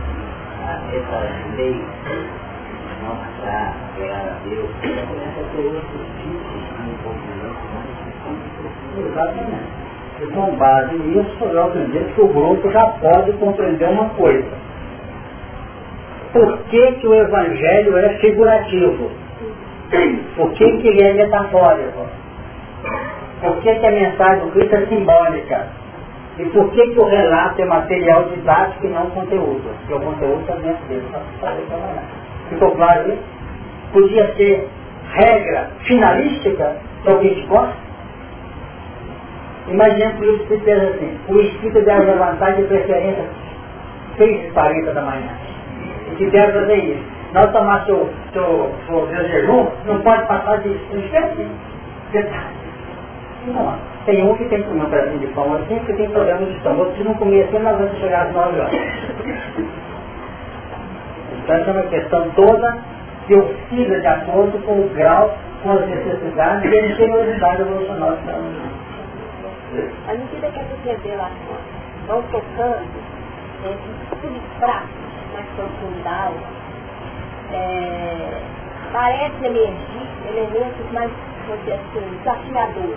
essa lei matar, pegar a Deus, começa a ter outros tipos de envolvimento Exatamente. E com base nisso, eu acredito que o grupo já pode compreender uma coisa. Por que, que o Evangelho é figurativo? Por que, que ele é metafórico? Por que, que a mensagem do Cristo é simbólica? E por que, que o relato é material didático e não conteúdo? Porque o conteúdo está dentro dele, Ficou claro isso? Podia ser regra finalística que te gosta? Imagina que o Espírito assim, o Espírito deve levantar de preferência 6 e 40 da manhã. E que deve fazer isso. Nós tomar seu, seu, seu, seu jejum, não pode passar de esquece. Não, tem um que tem que comer um pedacinho de pão assim, que tem problema de estômago. Se não comer assim, nós vamos chegar às 9 horas. Então essa é uma questão toda que oscila de acordo com o grau, com as necessidades e a inferioridade evolucional que estamos À medida que essas revelações vão tocando esse de prática mais profundidade, é, parece emergir elementos mais vamos desafiador,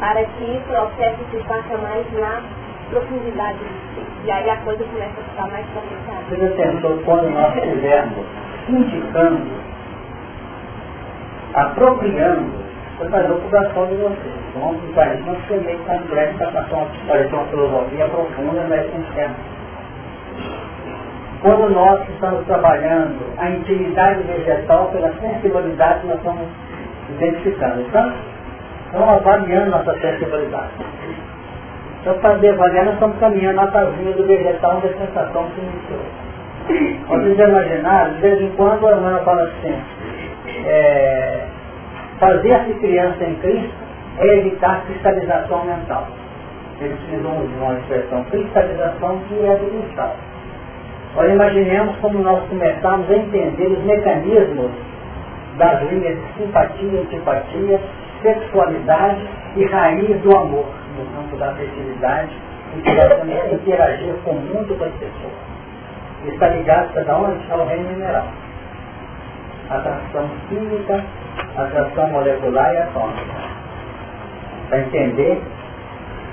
para que o processo se faça mais na profundidade ser. E aí a coisa começa a ficar mais complicada. Você pensou quando nós estivermos indicando, apropriando, foi fazer o coração de vocês. Vamos usar isso, não ser meio complexo para parecer uma filosofia profunda, mas sincera. Quando nós estamos trabalhando a intimidade vegetal pela sensibilidade que nós estamos identificando. Então, estamos avaliando nossa sensibilidade. Então, para avaliar, nós estamos caminhando na casinha do vegetal onde a sensação se iniciou. Vocês imaginaram, de vez em quando a Ana fala assim, é, fazer-se criança em Cristo é evitar cristalização mental. Eles utilizam uma expressão, cristalização que é do cristal. Agora imaginemos como nós começamos a entender os mecanismos das linhas de simpatia, antipatia, sexualidade e raiz do amor, no campo da afetividade, em que nós temos interagir com o mundo das pessoas. Está ligado cada onde? Ao reino mineral. Atração química, atração molecular e atômica. Para entender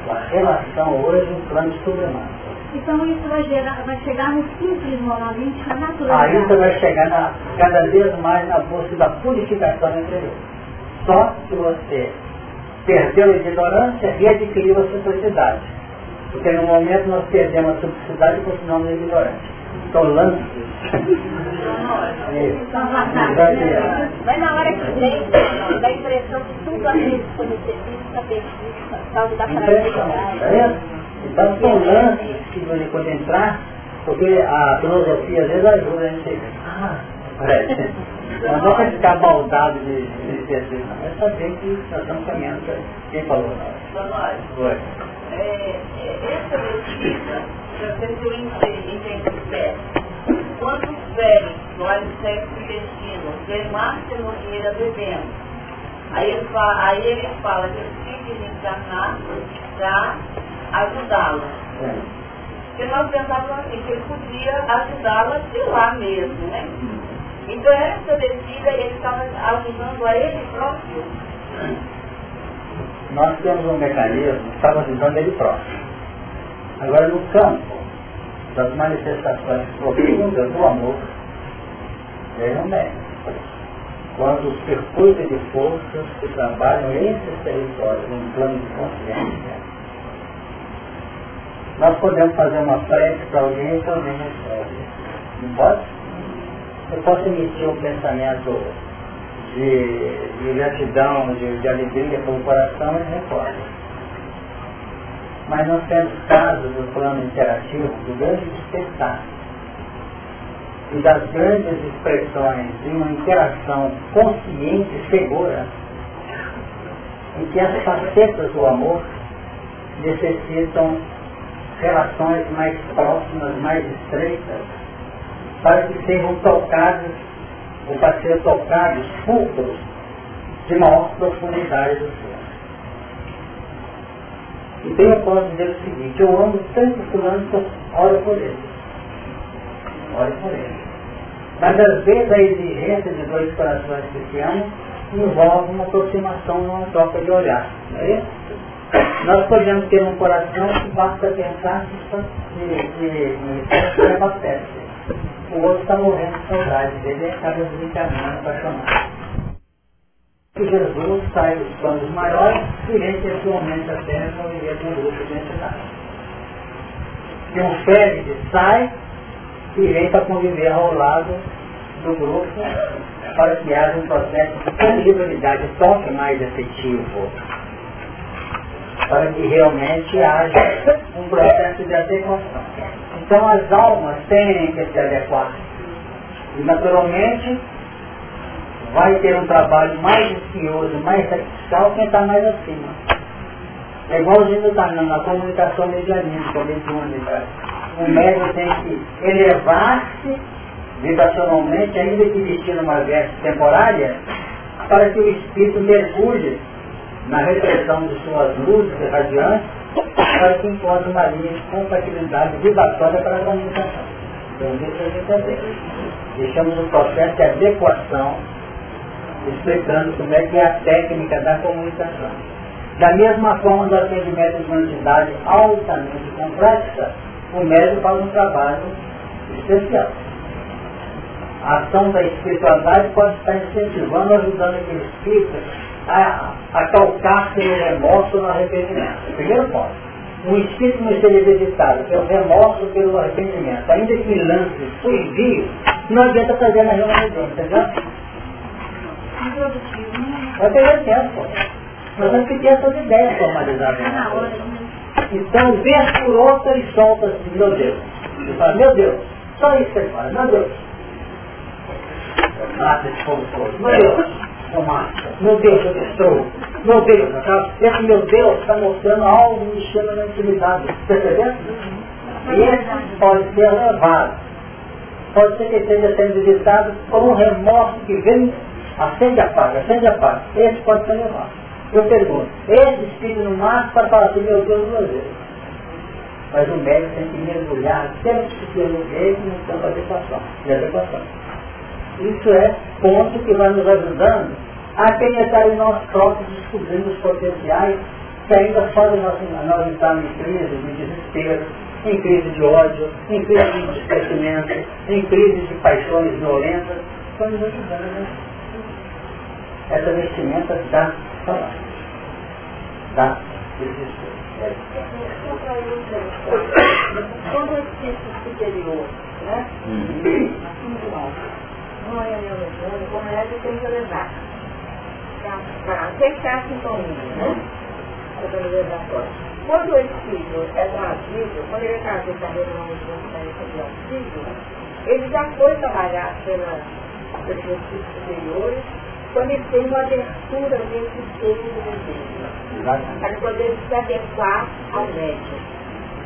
a relação hoje em plano subliminar. Então isso vai, gerar, vai chegar no simples novamente, na natureza. Aí você vai chegar na, cada vez mais na busca da purificação interior. Só se você perdeu a ignorância e adquiriu a simplicidade. Porque no momento nós perdemos a simplicidade e continuamos ignorantes. Então lance. Mas na hora que vem, dá a impressão que tudo aquilo que foi recebido está perdido, por causa da fragilidade. Então são lances que você pode entrar, porque a filosofia às vezes ajuda a gente. Ah, parece. Não dá para ficar baldado de, de ser assim, não. É saber que nós estamos caminhando para quem falou. Foi. É, é, essa pesquisa, para ver se eu entendo certo. Quando os velhos no sexo intestino vê Márcia Nogueira bebendo, aí ele fala, aí ele fala que ele fica encarnar para ajudá-la. É. Porque nós pensávamos assim, que ele podia ajudá-la de lá mesmo, né? Então essa descida ele estava ajudando a ele próprio. Nós temos um mecanismo que estava ajudando ele próprio. Agora no campo das manifestações profundas do amor, ele não é. Quando os circuitos de forças que trabalham esses territórios em plano de consciência, nós podemos fazer uma prece para alguém e alguém responde. Não pode? Eu posso emitir um pensamento de, de gratidão, de, de alegria para o coração e responde. Mas nós temos casos do plano interativo do grande despertar e das grandes expressões de uma interação consciente e segura em que as facetas do amor necessitam relações mais próximas, mais estreitas, para que sejam tocados, ou para serem tocados fulcros de maior profundidade do ser. E bem eu posso dizer o seguinte, eu amo tanto fulano que eu oro por ele. Oro por ele. Mas às vezes a exigência de dois corações que se amam envolve uma aproximação, uma troca de olhar. Não é isso? Nós podemos ter um coração que basta pensar de, de, de, O outro está morrendo de saudade dele e acaba desencarnando, apaixonado. Que Jesus sai dos planos maiores e vem esse momento da terra conviver com grupo de entidades. Que um férias sai e vem para conviver ao lado do grupo para que haja um processo de tangibilidade, toque mais efetivo para que realmente haja um processo de adequação. Então as almas têm que se adequar. E naturalmente vai ter um trabalho mais espinhoso, mais sacrificial quem está mais acima. É igualzinho tá na, comunicação medianística, mediúnica. O médico tem que elevar-se vibracionalmente, ainda que vestindo uma veste temporária, para que o espírito mergulhe na repressão de suas luzes radiantes para que encontre uma linha de compatibilidade vibratória para a comunicação. Então, isso a gente também. Deixamos o processo de adequação, explicando como é que é a técnica da comunicação. Da mesma forma do atendimento de uma entidade altamente complexa, o médico faz um trabalho especial. A ação da espiritualidade pode estar incentivando, ajudando aquele espírito a, a calcar pelo remorso no arrependimento. Primeiro ponto. Um espírito não seja visitado pelo remorso pelo arrependimento, ainda que lance fugidio, não adianta fazer na reunião mediúnica, entendeu? Vai perder tempo. Nós vamos ter essas ideias formalizadas. Então, vez por outra e solta assim, meu Deus. E fala, meu Deus, só isso que ele fala, meu Deus. Mata esse povo todo, meu Deus tomar. Meu Deus, eu destruo. Meu Deus, tá? esse meu Deus está mostrando algo me chama na intimidade. Percebendo? E esse pode ser levado. Pode ser que seja sendo visitado por um remorso que vem, acende a paz, acende a paz. Esse pode ser levado. Eu pergunto, esse espírito no mar para falar assim, meu Deus, meu Deus. Mas o médico tem que mergulhar sempre pelo dele no campo de adequação. De adequação. Isso é ponto que vai nos ajudando a penetrar em nós próprios, descobrindo os potenciais que ainda fazem nós, nós estarmos em crise de desespero, em crise de ódio, em crise de esquecimento, em crise de paixões violentas. Estão nos ajudando. Né? Essa vestimenta dá salário. Dá desespero. Quando o espírito superior, né? Não é meu legado, como é que tem que levar? Para fechar a sintonia, né? Quando o espírito é trazido, quando ele é trazido da reunião de auxílio, ele já foi trabalhar pela, pelos espíritos superiores, quando ele tem uma abertura espírito do desejo, para poder se adequar ao médium.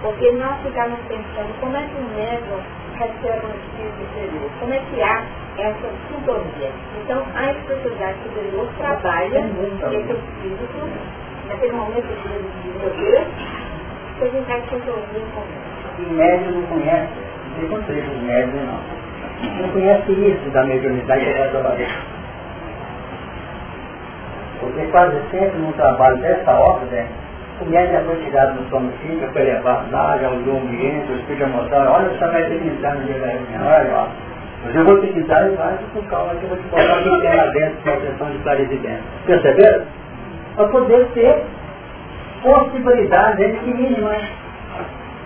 Porque nós ficamos pensando como é que o médium recebe um espírito superior, como é que há essa sintonia. Então, a espiritualidade superior trabalha esse espírito, naquele momento de meu Deus, que a gente em sintonia com ele. O médium não conhece, não sei quantos os médios não. Não conhece isso da mediunidade que vai trabalhar. Porque quase sempre num trabalho dessa ordem, o médico é foi tirado do sono físico, foi levado lá, já olhou o ambiente, o espírito mostrar, olha, você vai ter que entrar no dia da reunião, olha lá. Mas eu vou te quitar e vai com calma que eu vou te o que tem lá dentro com a questão de clarividência. Perceberam? Para poder ter possibilidades, é que mínimas.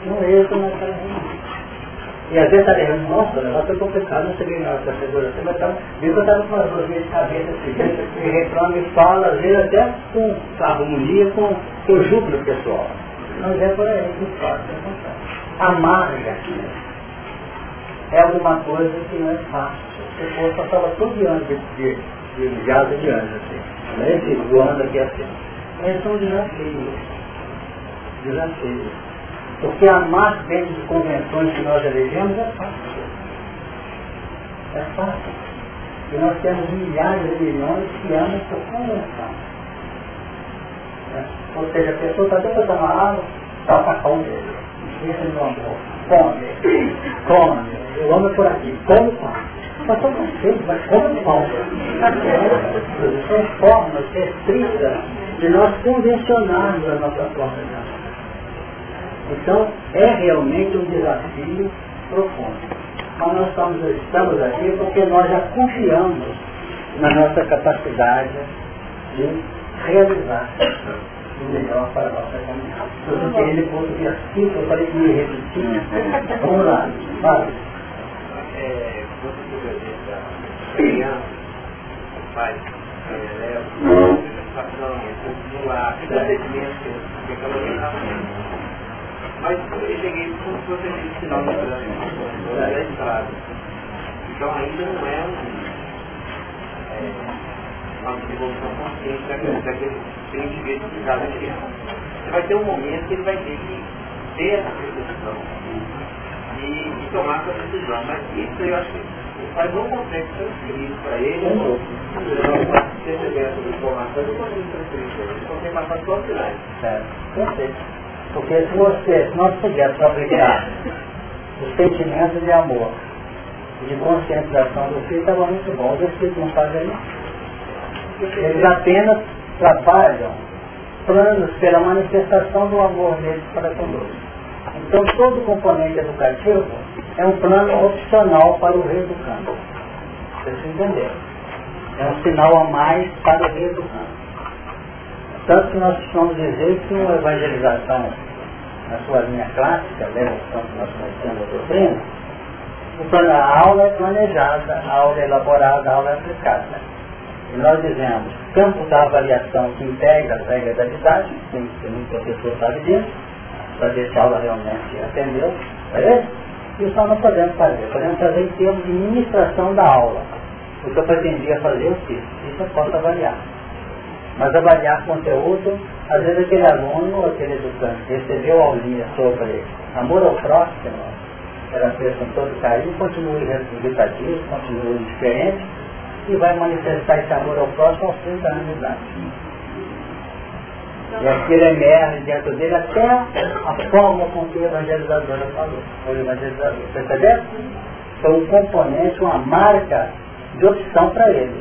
Não entra na clarividência. E às vezes está levando, nossa, o negócio é complicado, não sei bem na hora da segurança, mas tá, viu que eu estava com as duas vezes de cabeça assim, e reclama e fala, às vezes até com harmonia, com, o júbilo pessoal. Não é por aí que fala, é Amarga é alguma coisa que não é fácil. Se fosse, passava todo de ano de, de, de, de asa de assim. Não é esse voando aqui assim. Mas são desafios. Desafios. Porque amar dentro de convenções que nós elegemos é fácil. É fácil. E nós temos milhares de milhões que amam por convenção. É. Ou seja, a pessoa está toda dando água, dá o cacão dele. Isso é meu amor. Come, come, eu amo por aqui, come pão. Mas só você, mas come pão. São formas restritas de nós convencionarmos a nossa forma de. Então, é realmente um desafio profundo. Mas nós estamos, estamos aqui porque nós já confiamos na nossa capacidade de realizar o melhor para a nossa caminhada. Eu não depois do dia 5, eu falei que ia repetir. Vamos lá, vai. É, você criança, pai, leva, satisfação, continuar, agradecimento, aquela mas eu cheguei como se fosse esse sinal de trânsito, da estrada. Então ainda não é um uma devolução consciente daquele, daquele indivíduo que cada criança. Você vai ter um momento que ele vai ter que ter essa percepção e, e tomar essa decisão. Mas isso eu acho que o pai não consegue transferir para ele, não receber essa informação, não consegue transferir para ele, consegue passar só aí. Certo, perfeito. Porque se você, se nós pudermos aplicar os sentimentos de amor, de conscientização do filho, estava muito bom. Os espíritos não fazem isso. Eles apenas trabalham planos pela manifestação do amor deles para conosco. Então todo componente educativo é um plano opcional para o reeducando. Vocês entenderam? É um sinal a mais para o reeducando. Tanto que nós precisamos dizer que uma evangelização na sua linha clássica, né, que nós conhecemos a doutrina, a aula é planejada, a aula é elaborada, a aula é aplicada. E nós dizemos, campo da avaliação que integra as regras da idade, tem que muito professor sabe disso, para ver se a aula realmente atendeu, beleza? Isso nós não podemos fazer, podemos fazer em termos de ministração da aula. O que eu pretendia fazer, eu fiz. Isso eu posso avaliar. Mas avaliar conteúdo, às vezes aquele aluno ou aquele educante recebeu a aulinha sobre amor ao próximo, era feito com todo carinho, continua irritativo, continua indiferente, e vai manifestar esse amor ao próximo aos 30 anos de idade. E aquilo emerge dentro dele até a forma com que o evangelizadora falou. O evangelizador. Percebeu? Foi um componente, uma marca de opção para ele.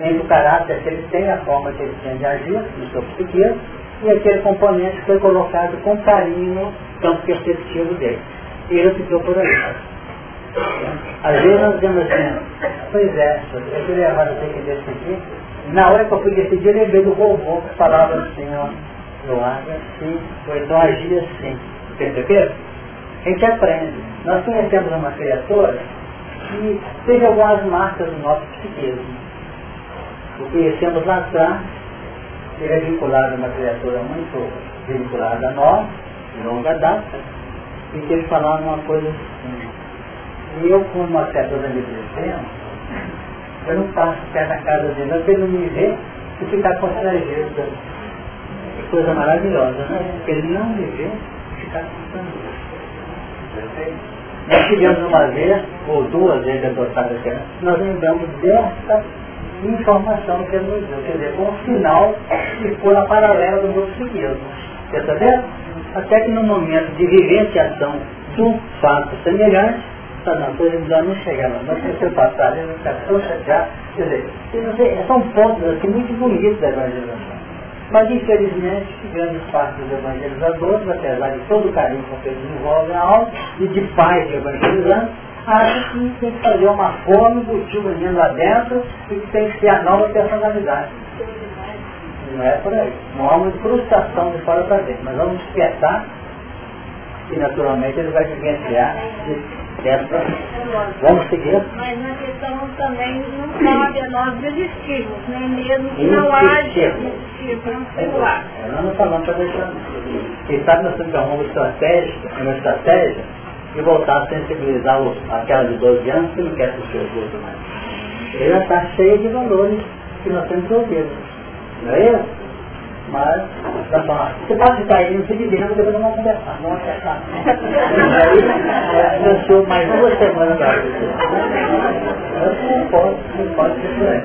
Entre o caráter que ele tem, a forma que ele tem de agir, no seu psiquismo, e aquele componente que foi colocado com carinho no campo perceptivo dele. E ele ficou por aí. Às vezes nós dizemos assim, pois é, eu fui levado a ter que decidir. Na hora que eu fui decidir, eu lembrei do robô que falava assim, ó, no ar, assim, ou então agia assim. Percebeu? A gente aprende. Nós conhecemos uma criatura que teve algumas marcas do nosso psiquismo. O conhecemos lá atrás, ele é vinculado a uma criatura muito vinculada a nós, de longa data, e que ele falava uma coisa assim, e eu, com uma certa organização, eu não passo perto da casa dele, mas ele não me vê e ficar constrangido. Que coisa maravilhosa, né? Ele não me vê e ficar constrangido. Nós tivemos uma vez, ou duas vezes adotadas aqui, nós lembramos dessa informação que ele nos deu, quer dizer, com um sinal que foi a paralela do meu seguido. Percebeu? Até que no momento de vivenciação do fato semelhante, Não, estou melhor não chegar lá. Mas se eu passar, eu não ficar tão chateado. Quer dizer, são pontos assim, muito bonitos da evangelização. Mas infelizmente, grande parte dos evangelizadores, apesar de todo o carinho que eles desenvolvem a aula, e de pais evangelizando, acham que tem que fazer uma fome, embutir o menino lá dentro e que tem que ser a nova personalidade. Não é por aí. Não há uma frustração de fora para dentro. Mas vamos despertar e naturalmente ele vai vivenciar essa. Vamos seguir. Mas na questão também não cabe a nós desistirmos, nem mesmo que não haja desistir, vamos lá. Nós não falamos para deixar. Quem sabe nós temos que arrumar uma estratégia, uma estratégia e voltar a sensibilizar os, aquela de 12 anos que não quer assistir os outros mais. Ele já está cheio de valores que nós temos que ouvir. Não é isso? Mas, tá bom. Você pode ficar aí, não se divida, depois nós vamos conversar. Vamos conversar. Aí, dançou mais duas semanas da vida. Não pode, não pode ser aí.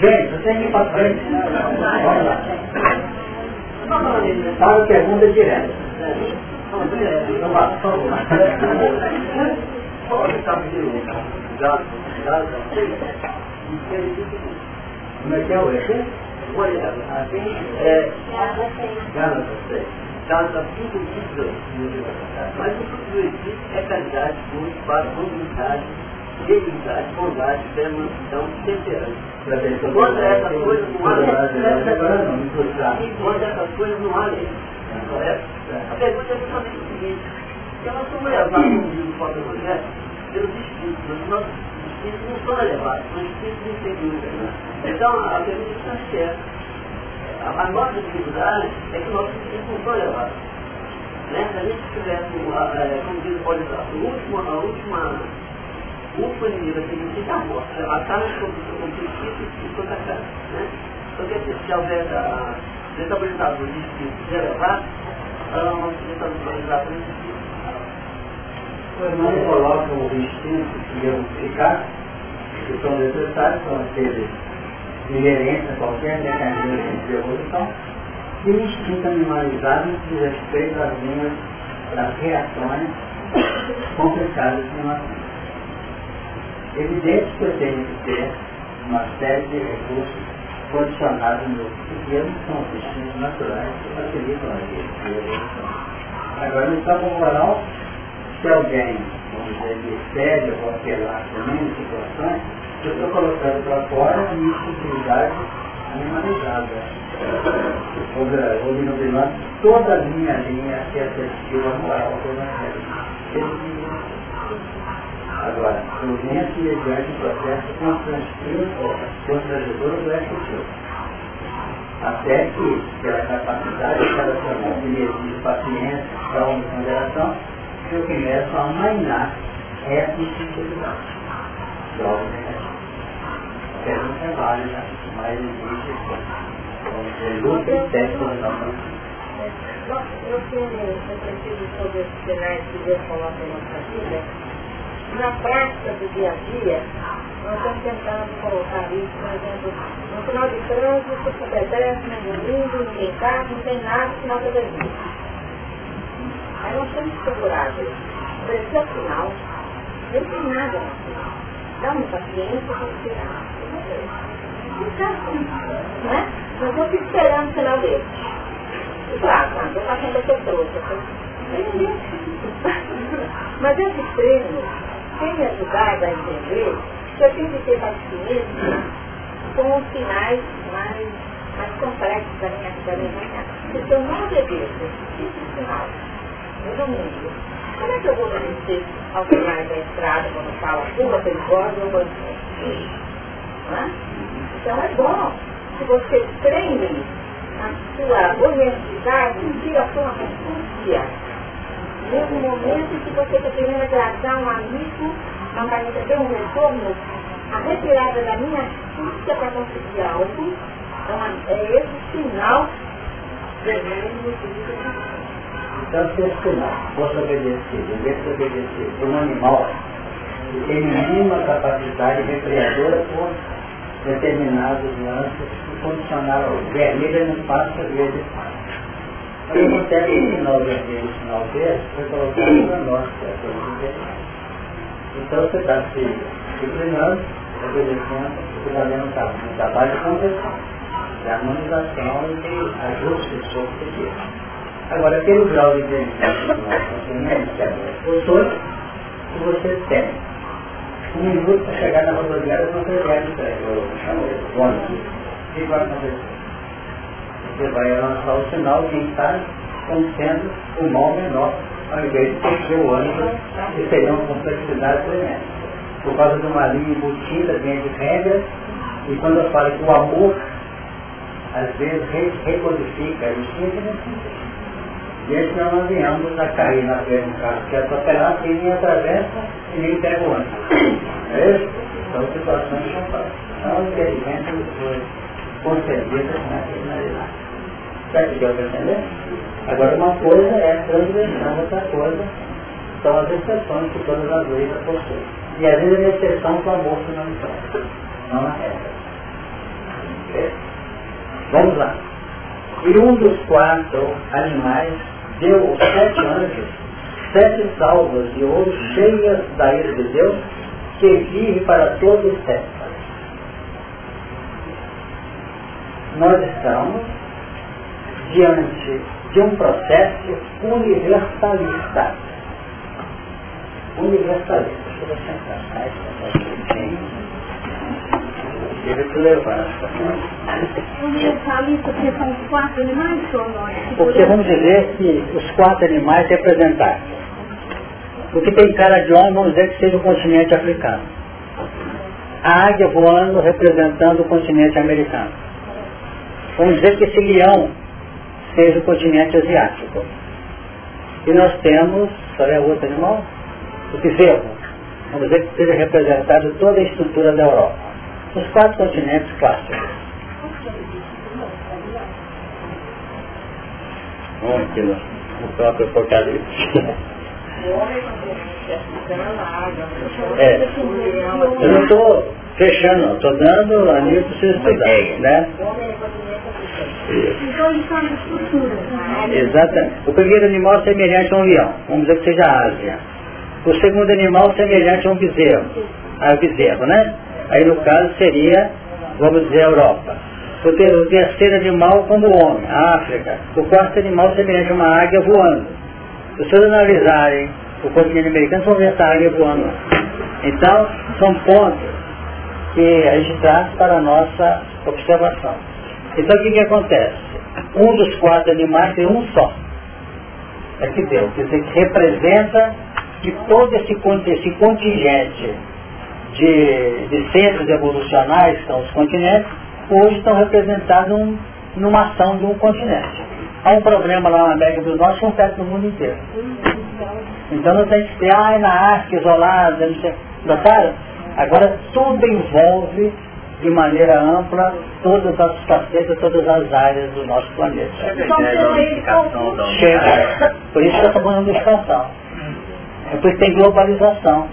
Gente, você tem que ir para frente. Vamos lá. Fala a pergunta direta. Não vá, por favor. Como é que é o eixo? É, Gálatas 6. Gálatas 5, 22. Mas o do Espírito é caridade, gozo, paz, bondade, benignidade, bondade, mansidão, temperança. Contra essas coisas não há lei. Contra essas coisas não há lei. Correto? A pergunta é justamente o seguinte. Se nós somos levados no mundo do Evangelho, pelos Espíritos, os nossos Espíritos não são elevados, são Espíritos inferiores. Né? Então, a pergunta está certa. A, a nossa dificuldade é que nossos Espíritos não são elevados. Né? Se a gente tivesse, como diz o Paulo, a última, a última última inimiga significa a morte, levantar sobre o princípio e toda a casa. Né? Porque se houver a desestabilizador de espírito elevado, ela não se desestabilizar por espírito. O irmão coloca o instinto que eu explicar, que são necessários, são aqueles inerentes a qualquer mecanismo de evolução, e o instinto animalizado diz respeito às minhas das reações complicadas de uma vida. Evidente que eu tenho que ter uma série de recursos condicionados no pequeno, que são os instintos naturais que facilitam a evolução. Agora, no campo moral, se alguém, vamos dizer, me pede ou qualquer lá também em situações, eu estou colocando para fora a minha sensibilidade animalizada. Obnubilando toda a minha linha que é sensitiva moral do Evangelho. Agora, eu venho aqui mediante o processo constrangedor do efetivo. Até que, pela capacidade operacional que me exige paciência, calma e ponderação, eu começo a amainar essa instintividade. Logo negativo. Pergunta é válida, mas existe dizer, luta e teste por não eu tenho refletido sobre os sinais que Deus coloca em nossa vida na prática do dia a dia, nós estamos tentando colocar isso, por exemplo, no final de trânsito, se pedestre, no domingo, não tem carro, não tem nada, final da vida. Que segurar isso. Esse é final, não tem nada Dá uma paciência para esperar. Ficar assim, né? Nós estamos esperando o final dele. E claro, quando eu passando a ser trouxa, mas esse treino tem me ajudado a entender que eu tenho que ter paciência com os sinais mais, mais complexos da minha vida minha Porque eu não obedeço esse sinal. Não mundo. Como é que eu vou obedecer aos sinais da estrada quando fala curva perigosa ou bandido? Então é bom se você treine a sua honestidade em a sua consciência mesmo momento que você está querendo agradar um amigo, não vai receber um retorno, a retirada da minha astúcia para conseguir algo, então é esse sinal vermelho então, se esse sinal fosse obedecido, em vez de obedecer por um animal que tem nenhuma capacidade recreadora por determinados lances que condicionaram o vermelho não passa verde passa. O que acontece é que o vermelho e o sinal verde foi colocado para nós, para Então você está se disciplinando, obedecendo, você está vendo um trabalho de conversão, de harmonização e de ajuste de sua psiquismo. Agora, pelo grau de inteligência consumimos, que você tem um minuto para chegar na rodoviária, você vai de trem, eu chamo ele, ônibus. O que vai acontecer? você vai lançar o sinal de estar como sendo o mal menor, ao invés de ter o ônibus, que seria uma complexidade tremenda. Por causa de uma linha embutida dentro de regras, e quando eu falo que o amor, às vezes, recodifica a justiça, Desde que nós venhamos a cair na frente do carro que atropelar, quem nem atravessa e nem pega o ônibus. É isso? São situações que não fazem. Então, inteligência foi com essa finalidade. O que eu entender? Agora uma coisa é a transgressão, outra coisa são as exceções que todas as leis possuem. E às vezes a exceção com amor fundamental, não a regra. Vamos lá. E um dos quatro animais deu sete anjos, sete salvas de ouro cheias da ira de Deus, que vive para todos os tempos. Nós estamos diante de um processo universalista. Universalista. Deixa eu sentar levar. Universalista, porque são quatro animais, Porque vamos dizer que os quatro animais representados. O que tem cara de homem, vamos dizer que seja o continente africano. A águia voando representando o continente americano. Vamos dizer que esse leão seja o continente asiático. E nós temos, qual é o outro animal? O bezerro. Vamos dizer que seja representado toda a estrutura da Europa. Os quatro continentes clássicos. Vamos aqui no, no próprio Apocalipse. É. Eu não estou fechando, não. Estou dando a nível para vocês estudarem, né? Então estrutura. Exatamente. O primeiro animal é semelhante a um leão, vamos dizer que seja a Ásia. O segundo animal é semelhante a um bezerro, a bezerro, né? Aí no caso seria, vamos dizer, a Europa. O terceiro animal como o homem, a África. O quarto animal semelhante a uma águia voando. Se vocês analisarem o continente americano, vão ver essa águia voando. Então, são pontos que a gente traz para a nossa observação. Então o que, que acontece? Um dos quatro animais tem um só. É que deu. Quer dizer, que representa que todo esse, esse contingente de, de centros evolucionais, que são os continentes, hoje estão representados num, numa ação de um continente. Há um problema lá na América do Norte que acontece no mundo inteiro. Então não tem que ser, ah, na África, isolada, não sei. Notaram? Agora tudo envolve de maneira ampla todas as facetas, todas as áreas do nosso planeta. Chega. Por isso que eu estou falando de expansão. É porque tem globalização.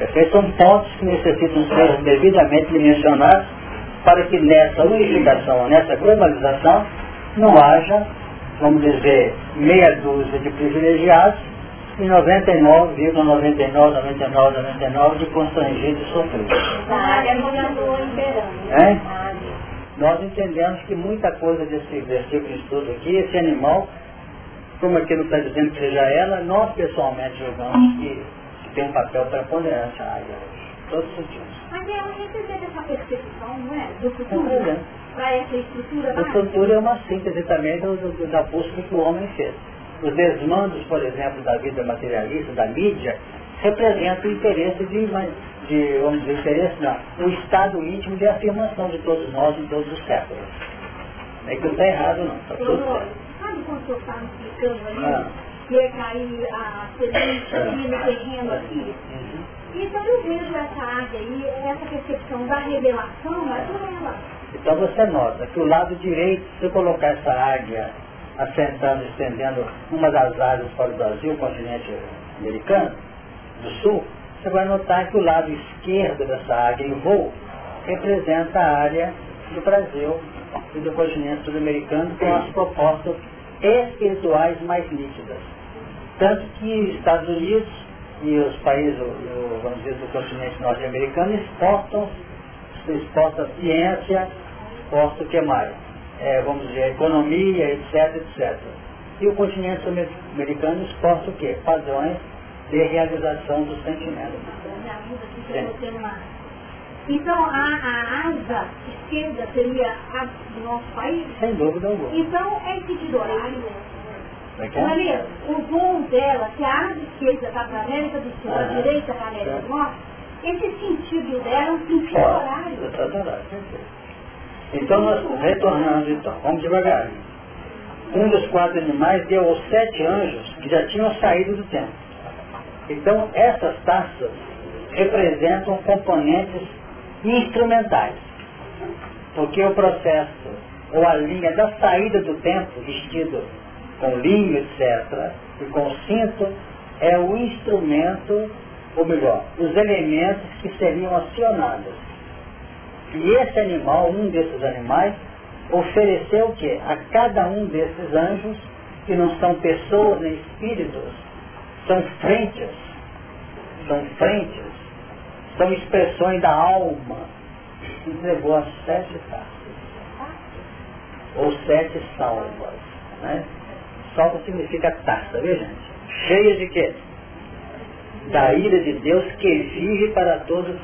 Perfeito? São pontos que necessitam ser devidamente dimensionados para que nessa unificação, nessa globalização, não haja, vamos dizer, meia dúzia de privilegiados e 99,99, 99, 99, 99 de constrangidos e sofridos. É? Nós entendemos que muita coisa desse versículo de estudo aqui, esse animal, como aqui não está dizendo que seja ela, nós pessoalmente julgamos que tem um papel preponderante a área hoje. Todos os sentidos. Mas é a gente tem essa percepção, não é? Do futuro. Para essa estrutura. A estrutura é uma síntese também do, do, da busca que o homem fez os desmandos, por exemplo, da vida materialista, da mídia, representam o interesse de, de vamos dizer, interesse não, o estado íntimo de afirmação de todos nós em todos os séculos. É que não está errado não, está tudo certo. Sabe quando o senhor estava explicando ali, ah. Ia cair a semente aqui no terreno aqui? Então eu vejo essa área aí, essa percepção da revelação, mas não ela. Então você nota que o lado direito, se eu colocar essa águia assentando, estendendo uma das áreas para o Brasil, o continente americano, do sul, você vai notar que o lado esquerdo dessa área em voo representa a área do Brasil e do continente sul-americano com as propostas espirituais mais nítidas. Tanto que Estados Unidos e os países, vamos dizer, do continente norte-americano exportam, exportam ciência, exportam o que mais? é, vamos dizer, economia, etc, etc. E o continente americano exporta o quê? Padrões de realização dos sentimentos. Então, a, a asa esquerda seria a do nosso país? Sem dúvida alguma. Então, é sentido horário. Maria, o voo dela, se a asa esquerda está para a América do Sul, a direita para a América do Norte, esse sentido dela é um sentido horário. Então nós retornamos então, vamos devagar. Um dos quatro animais deu aos sete anjos que já tinham saído do templo. Então essas taças representam componentes instrumentais. Porque o processo, ou a linha da saída do templo, vestido com linho, etc., e com cinto, é o instrumento, ou melhor, os elementos que seriam acionados e esse animal, um desses animais, ofereceu o quê? A cada um desses anjos, que não são pessoas nem espíritos, são frentes, são frentes, são expressões da alma, entregou as sete taças, ou sete salvas. Né? Salva significa taça, viu gente? Cheia de quê? Da ira de Deus que vive para todos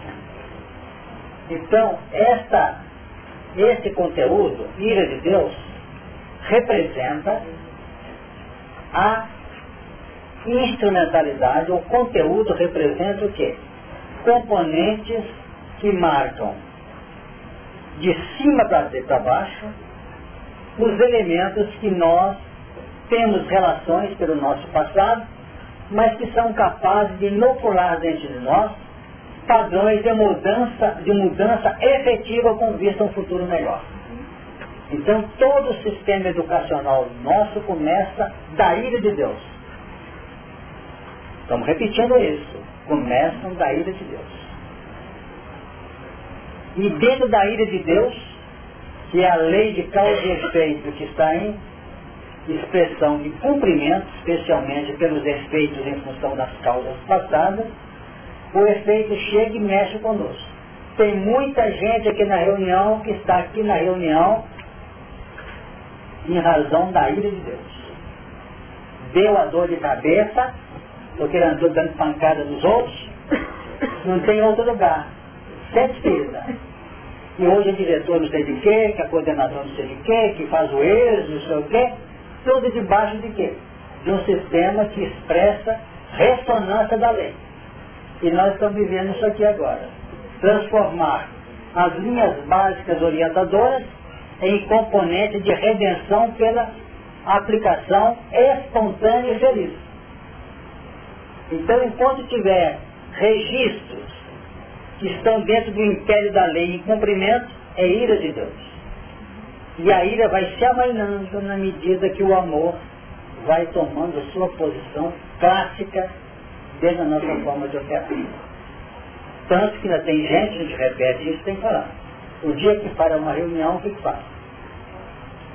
Então, esta, esse conteúdo, ira de Deus, representa a instrumentalidade, o conteúdo representa o quê? Componentes que marcam de cima para baixo os elementos que nós temos relações pelo nosso passado, mas que são capazes de inocular dentro de nós padrões de mudança, de mudança efetiva com vista a um futuro melhor. Então todo o sistema educacional nosso começa da ira de Deus. Estamos repetindo isso. Começam da ira de Deus. E dentro da ira de Deus, que é a lei de causa e efeito que está em expressão de cumprimento, especialmente pelos efeitos em função das causas passadas, o efeito chega e mexe conosco. Tem muita gente aqui na reunião que está aqui na reunião em razão da ira de Deus. Deu a dor de cabeça, porque ele andou dando pancada nos outros, não tem outro lugar. Sete E hoje é diretor não sei de quê, que é coordenador não sei de quê, que faz o ex, não sei o quê, tudo debaixo de quê? De um sistema que expressa ressonância da lei. E nós estamos vivendo isso aqui agora. Transformar as linhas básicas orientadoras em componente de redenção pela aplicação espontânea e feliz. Então, enquanto tiver registros que estão dentro do império da lei em cumprimento, é ira de Deus. E a ira vai se amainando na medida que o amor vai tomando sua posição clássica dentro da nossa forma de operar. Tanto que ainda tem gente, a gente repete isso, que falar. O dia que para uma reunião, o que, faz?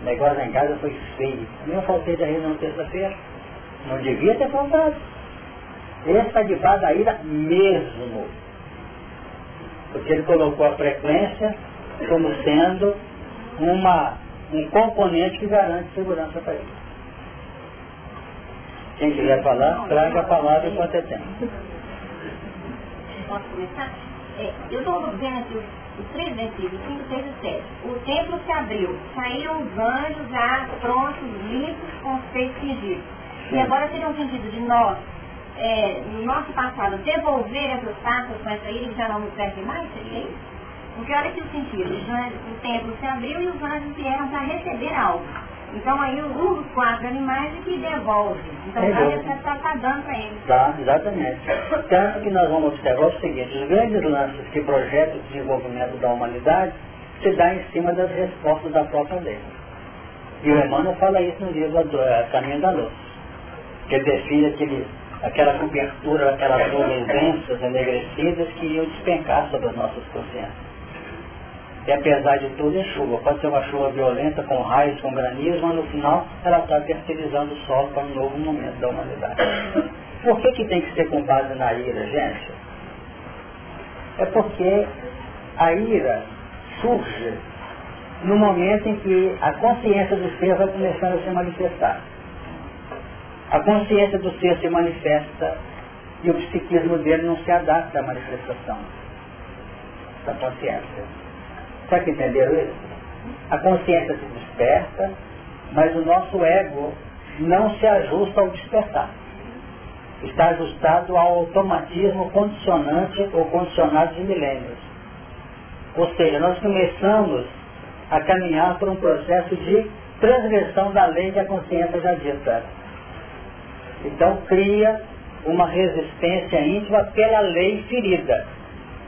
O negócio em casa foi feio. Eu faltei da reunião terça-feira. Não devia ter faltado. Ele está debaixo da ira mesmo. Porque ele colocou a frequência como sendo uma, um componente que garante segurança para ele. Quem quiser falar, traga a palavra enquanto é tempo. Posso começar? É, eu estou vendo aqui os, os três versículos, 5, 6 e 7. O templo se abriu, saíram os anjos já prontos, limpos, com os peitos fingidos. E agora seria um sentido de nós, é, no nosso passado, devolver essas taças com essa ilha que já não nos serve mais? Seria isso? Porque olha aqui o sentido, o templo se abriu e os anjos vieram para receber algo. Então aí um dos quatro animais é que devolve. Então é você está tá dando para eles. Tá, exatamente. Tanto que nós vamos observar o seguinte, os grandes lances que projetam o desenvolvimento da humanidade se dá em cima das respostas da própria lei. E o Emmanuel fala isso no livro do Caminho da Luz, que define aquele, aquela cobertura, aquelas nuvens densas, enegrecidas que iam despencar sobre as nossas consciências. E apesar de tudo é chuva. Pode ser uma chuva violenta, com raios, com granizo, mas no final ela está fertilizando o solo para um novo momento da humanidade. Por que, que tem que ser com base na ira, gente? É porque a ira surge no momento em que a consciência do ser vai começando a se manifestar. A consciência do ser se manifesta e o psiquismo dele não se adapta à manifestação da consciência. Será que entenderam isso? A consciência se desperta, mas o nosso ego não se ajusta ao despertar. Está ajustado ao automatismo condicionante ou condicionado de milênios. Ou seja, nós começamos a caminhar por um processo de transgressão da lei que a consciência já dita. Então cria uma resistência íntima pela lei ferida.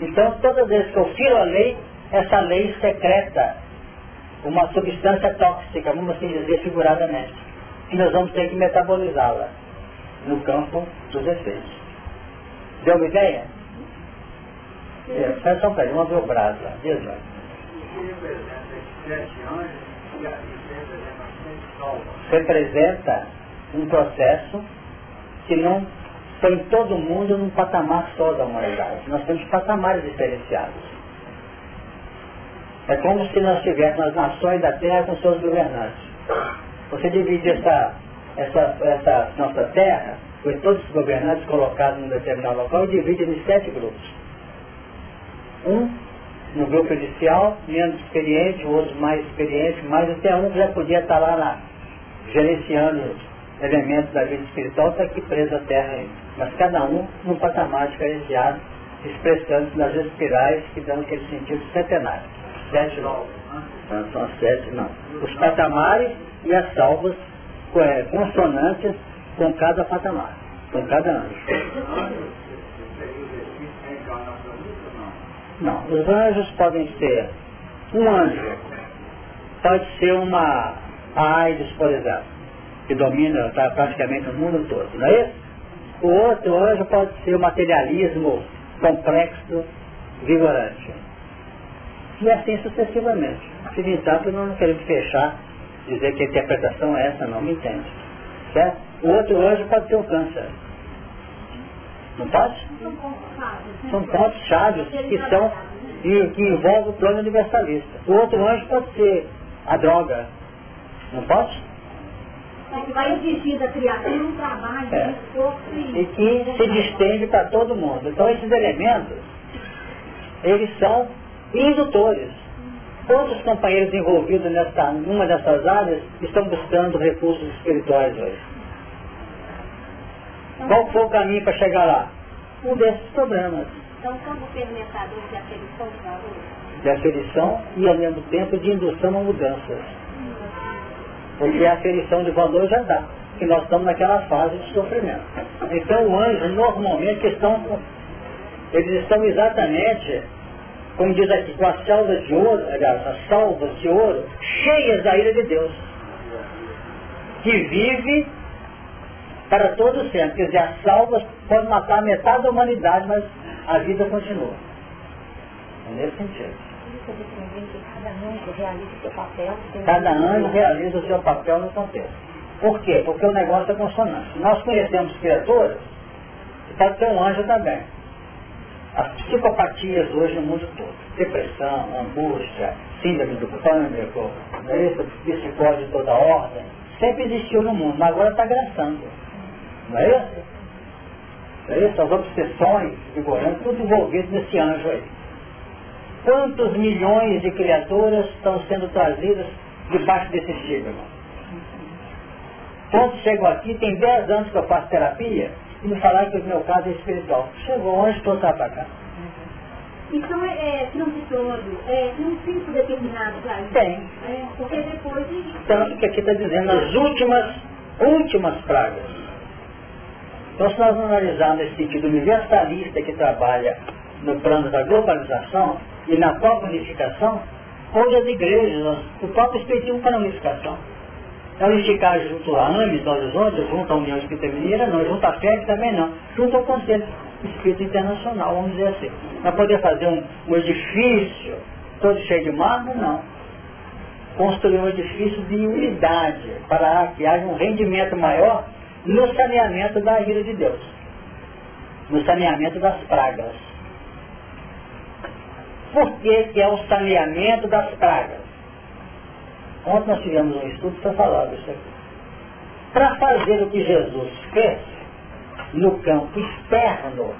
Então todas as que eu firo a lei, essa lei secreta uma substância tóxica, vamos assim dizer figuradamente, e nós vamos ter que metabolizá-la no campo dos efeitos. Deu uma ideia? É, só um braço lá. Diz lá. representa um processo que não põe todo mundo num patamar só da humanidade. Nós temos patamares diferenciados. É como se nós tivéssemos as nações da Terra com seus governantes. Você divide essa, essa, essa nossa Terra, com todos os governantes colocados num determinado local, e divide em sete grupos. Um no grupo inicial, menos experiente, o outro mais experiente, mas até um que já podia estar lá na, gerenciando elementos da vida espiritual, está aqui preso à Terra ainda. Mas cada um num patamar diferenciado, expressando nas espirais que dão aquele sentido centenário. Sete não. São sete, não. Os patamares e as salvas é, consonantes com cada patamar, com cada anjo. Não, os anjos podem ser um anjo, pode ser uma AIDS, por exemplo, que domina tá, praticamente o mundo todo, não é isso? O outro anjo pode ser o materialismo complexo, vigorante. E assim sucessivamente. Se no entanto, não queremos fechar, dizer que a interpretação é essa, não me entende. Certo? O outro anjo pode ser o câncer. Não pode? São pontos chaves que são e que envolvem o plano universalista. O outro anjo pode ser a droga. Não pode? É que vai exigir da criatura um trabalho, é. um esforço e... e que se distende para todo mundo. Então esses elementos, eles são indutores. Todos os companheiros envolvidos nessa, numa dessas áreas estão buscando recursos espirituais hoje. Qual foi o caminho para chegar lá? Um desses problemas. Então, como fermentador de aferição de valor? De aferição e, ao mesmo tempo, de indução a mudanças. Porque a aferição de valor já dá, que nós estamos naquela fase de sofrimento. Então, o anjo, normalmente, estão, eles estão exatamente, como diz aqui, com as salvas de ouro, aliás, as salvas de ouro, cheias da ira de Deus. Que vive para todos sempre. Quer dizer, as salvas podem matar metade da humanidade, mas a vida continua. É nesse sentido. Cada anjo realiza o seu papel no contexto. Por quê? Porque o negócio é consonante. Nós conhecemos criaturas que pode ser um anjo também. As psicopatias hoje no mundo todo. Depressão, angústia, síndrome do pânico, é psicose de toda ordem. Sempre existiu no mundo, mas agora está graçando. Não é isso? Não é isso? As obsessões vigorantes, tudo envolvido nesse anjo aí. Quantos milhões de criaturas estão sendo trazidas debaixo desse estigma? Quando chegam aqui, tem 10 anos que eu faço terapia, e me falaram que o meu caso é espiritual. Chegou onde estou para cá. Então é, é transitório, é, tem um tempo determinado isso. Tem. É, porque depois. Tanto que aqui está dizendo as últimas, últimas pragas. Então, se nós analisarmos esse sentido universalista que trabalha no plano da globalização e na própria unificação, onde as igrejas, o próprio Espiritismo para a unificação. É unificar junto a AMES, no horizonte, junto à União Espírita Mineira, não, junto à FEB também não, junto ao Conselho Espírita Internacional, vamos dizer assim. Não poder fazer um, um edifício todo cheio de mármore, não. Construir um edifício de unidade, para que haja um rendimento maior no saneamento da ira de Deus, no saneamento das pragas. Por que, que é o saneamento das pragas? Ontem nós tivemos um estudo para falar disso aqui. Para fazer o que Jesus fez no campo externo,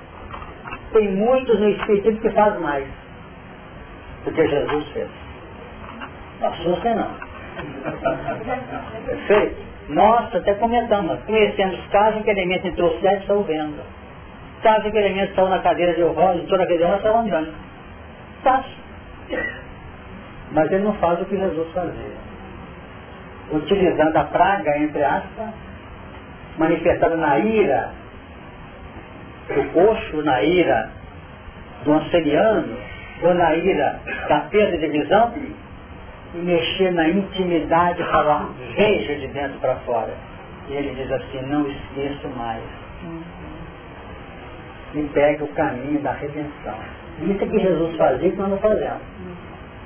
tem muitos no Espírito que faz mais do que Jesus fez. Assusta não. Perfeito? Nós até comentamos, conhecemos casos em que elemento entrou certo e saiu vendo. Casos em que elemento saiu na cadeira de roda, entrou na cadeira e saiu andando. Fácil. Mas ele não faz o que Jesus fazia. Utilizando a praga, entre aspas, manifestada na ira do coxo, na ira do anceliano, ou na ira da perda de visão, e mexer na intimidade falar, veja de dentro para fora. E ele diz assim, não esqueço mais. E pega o caminho da redenção. Isso é que Jesus fazia que nós não fazemos.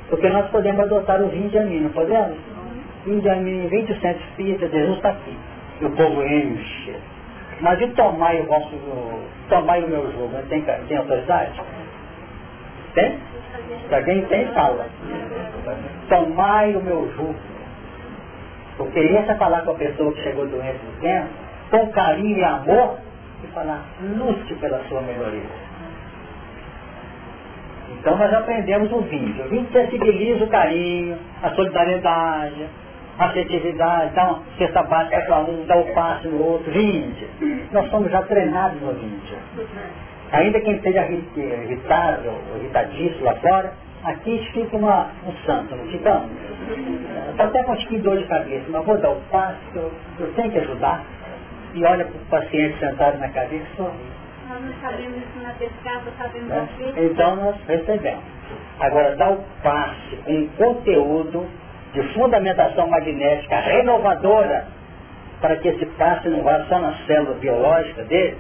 Porque nós podemos adotar o vinho de mim, não podemos? Índia mim, 20 centos espírita, Jesus está aqui. E o povo enche. Mas e tomar o vosso, tomar o meu jogo? Tem, tem autoridade? Tem? Se alguém tem, fala. Tomai o meu jugo. Porque essa é falar com a pessoa que chegou doente do tempo, com carinho e amor, e falar, lute pela sua melhoria. Então nós aprendemos o vídeo. O vídeo sensibiliza o carinho, a solidariedade, afetividade, dá uma cesta básica para um, dá o um passe no outro, vinde. Nós somos já treinados no vídeo. Ainda quem esteja irritado, irritadíssimo lá fora, aqui fica uma, um santo, não fica? Está até com um dor de cabeça, mas vou dar o passe, eu, eu tenho que ajudar. E olha para o paciente sentado na cadeira e sorri. Nós não sabemos ensinar pescado, sabemos né? Então nós recebemos. Agora, dá o passe com conteúdo de fundamentação magnética renovadora para que esse passe não vá só na célula biológica dele,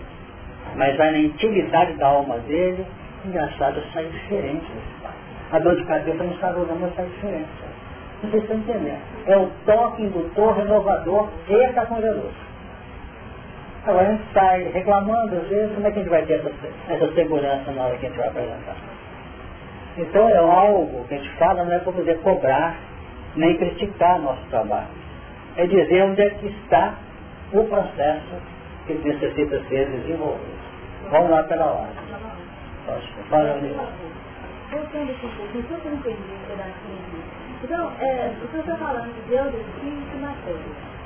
mas vai na intimidade da alma dele, engraçado, sai diferente desse passe. A dor de cabeça não está não, mas sai diferente. Não se estão entendendo. É o toque indutor renovador e cacongeloso. Agora a gente sai reclamando, às vezes, como é que a gente vai ter essa, essa segurança na hora que a gente vai apresentar? Então é algo que a gente fala, não é para poder cobrar, nem criticar nosso trabalho. É dizer onde é que está o processo que necessita ser desenvolvido. Vamos lá pela. Fala, Voltando um pouquinho, só para entender pedacinho aqui. Então, é, o senhor está falando de Deus, Espírito e matéria.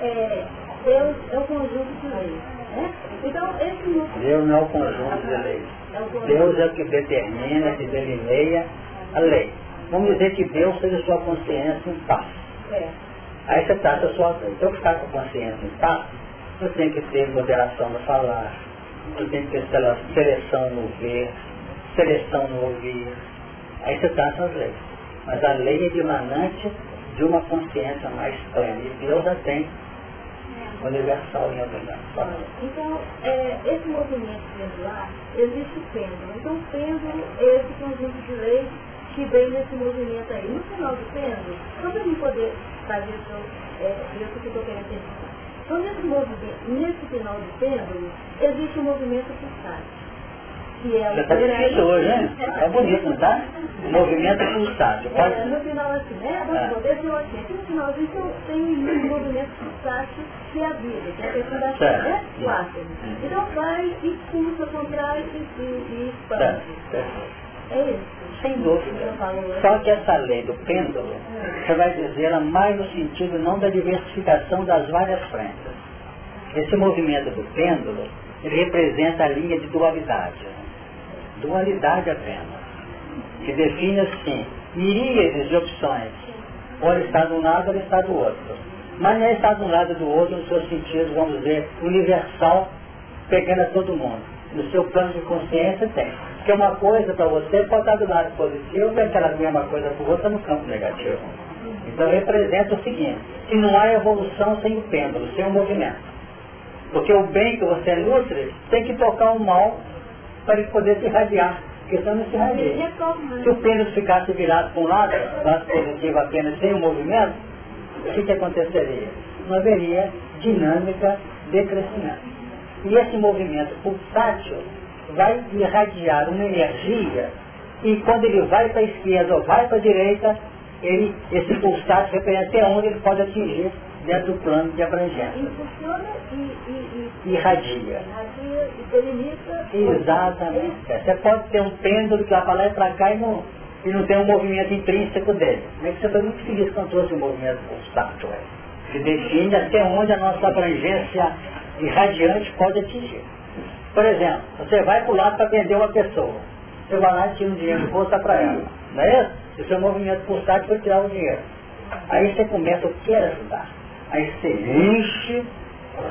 É, é Deus é o conjunto de leis. Né? Então, esse núcleo... Deus não é o conjunto de leis. É Deus é o que determina, que delineia a lei. Vamos dizer que Deus seja sua consciência em paz. É. Aí você trata a sua. Então, ficar com a consciência em paz, você tem que ter moderação no falar, você tem que ter seleção no ver, seleção no ouvir. Aí você trata as leis. Mas a lei é dimanante de uma consciência mais plena. E Deus já tem universal em abundância. Então, é, esse movimento pendular, existe o pêndulo. Então, o pêndulo é esse conjunto de leis que vem nesse movimento aí. No final do pêndulo, só para mim poder fazer isso, é, isso que eu estou querendo pensar. Então, nesse, movimento, nesse final do pêndulo, existe o um movimento pulsante que é Já está difícil hoje, né? Está bonito, não está? Movimento pulsátil. Pode... É, no final assim, né? Vamos é. poder dizer aqui. Aqui no finalzinho então, tem um movimento pulsátil que é a vida, que é a questão da vida, né? O ácido. Então vai, expulsa, contrai e, e expande. É isso. Sem dúvida. Só que essa lei do pêndulo, você vai dizer ela mais no sentido não da diversificação das várias frentes. Esse movimento do pêndulo, ele representa a linha de dualidade dualidade apenas, que define assim, miríades de opções. Ou ele está de um lado ou ele está do outro. Mas não é estar de um lado ou do outro no seu sentido, vamos dizer, universal, pegando a todo mundo. No seu plano de consciência tem. Porque uma coisa para você pode estar do lado positivo e aquela mesma coisa para o outro no campo negativo. Então representa o seguinte, que não há evolução sem o pêndulo, sem o movimento. Porque o bem que você nutre tem que tocar o mal para ele poder se irradiar. Porque senão não se irradia. Se o pêndulo ficasse virado para um lado, lado positivo apenas sem o movimento, o que, que aconteceria? Não haveria dinâmica de crescimento. E esse movimento pulsátil vai irradiar uma energia e quando ele vai para a esquerda ou vai para a direita, ele, esse pulsátil representa até onde ele pode atingir dentro do plano de abrangência. Impulsiona e, e, e irradia. Irradia e delimita. Exatamente. É. Você pode ter um pêndulo que vai para lá e para cá e não, e não tem um movimento intrínseco dele. Mas você foi muito feliz quando trouxe o movimento é. que define até onde a nossa abrangência irradiante pode atingir. Por exemplo, você vai para o lado para vender uma pessoa. Você vai lá e tira um dinheiro de bolsa para ela. Não é isso? Esse é o movimento pulsátil para tirar o dinheiro. Aí você começa, eu quero ajudar. Aí você enche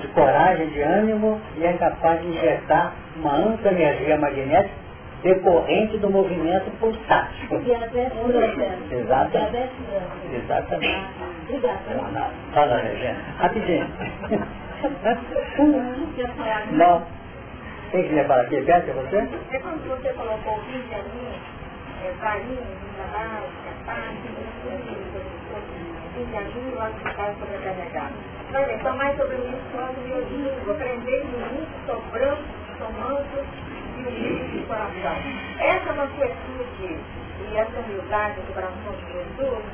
de coragem, de ânimo e é capaz de injetar uma ampla energia magnética decorrente do movimento pulsátil. Exatamente. Exatamente. Fala, Regina. Rapidinho. Não. Quem que levar aqui perto é você? É quando você colocou o vídeo ali, é, varinha, assim e. Mas então mais sobre isso quando eu digo, aprender de mim, sobrando, somando e unidos de coração. Essa manquetude e essa humildade do coração de Jesus,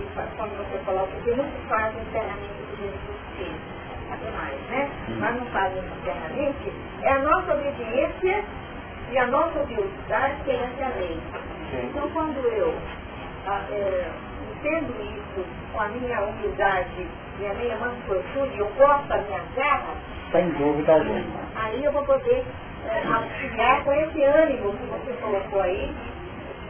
e quando você coloca que fazem internamente o que Jesus fez, mais, né? Mas não fazem internamente, é a nossa obediência e a nossa humildade perante a lei. Então quando eu é, entendo isso com a minha humildade e a minha mansuetude, eu posto a minha terra, sem dúvida alguma. Aí eu vou poder é, auxiliar com esse ânimo que você colocou aí,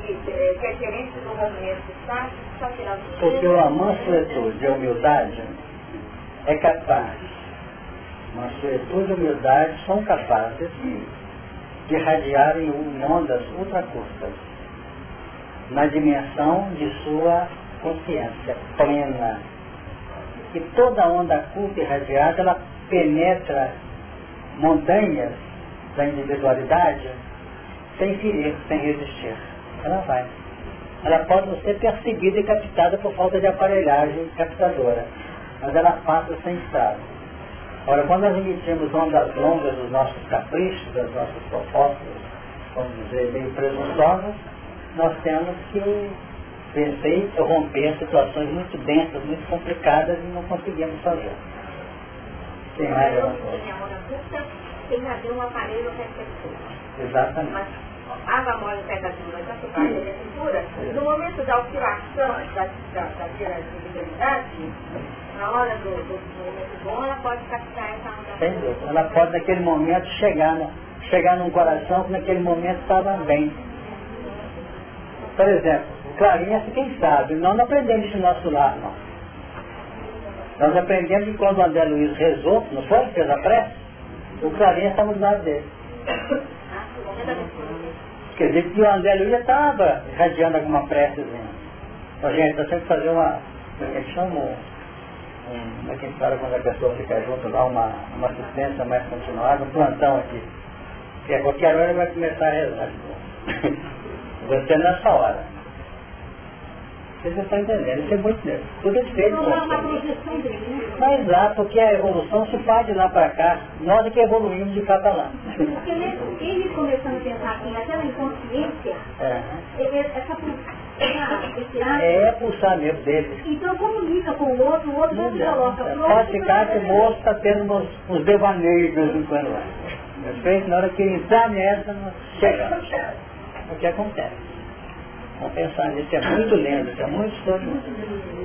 que, é, que é diferente do movimento está, só tirar Porque a mansuetude e a humildade é capaz, mansuetude e humildade são capazes de irradiarem em ondas ultracurtas na dimensão de sua consciência plena. E toda onda curta e irradiada, ela penetra montanhas da individualidade sem ferir, sem resistir. Ela vai. Ela pode ser percebida e captada por falta de aparelhagem captadora, mas ela passa sem estado. Ora, quando nós emitimos ondas longas dos nossos caprichos, das nossas propostas, vamos dizer, meio presunçosas, nós temos que vencer e romper situações muito densas, muito complicadas e não conseguimos fazer. Tem mais alguma coisa? Tem que haver um aparelho receptor. Exatamente. Mas água mole pega dura, já se faz a cintura, no momento da oscilação da, da, da visibilidade, na hora do, do, bom, ela pode captar essa. Sem dúvida. Ela pode naquele momento chegar, na, chegar num coração que naquele momento estava bem por exemplo, clarinha, quem sabe, nós não aprendemos isso no nosso lar, não. Nós aprendemos que quando o André Luiz rezou, não foi? Fez a prece? O clarinha estava do lado dele. Quer dizer que o André Luiz já estava irradiando alguma precezinha. Então, gente, nós temos que fazer uma, é que chama? Um, como é que a gente fala quando a pessoa fica junto lá, uma, uma assistência mais continuada, um plantão aqui. Que a qualquer hora vai começar a rezar. Você nessa hora. Vocês não estão entendendo, isso é muito mesmo. Tudo é feito com Mas lá, porque a evolução se faz de lá para cá, nós é que evoluímos de cá para lá. Porque mesmo ele começando a pensar assim, naquela inconsciência, é. essa é pulsar mesmo dele. Então comunica com o outro, o outro não se coloca pronto. Pode ficar que o moço está tendo uns, uns devaneios de vez em quando lá. Na hora que entrar nessa, chega o que acontece. Vamos pensar nisso, é muito lento, é muito sobre.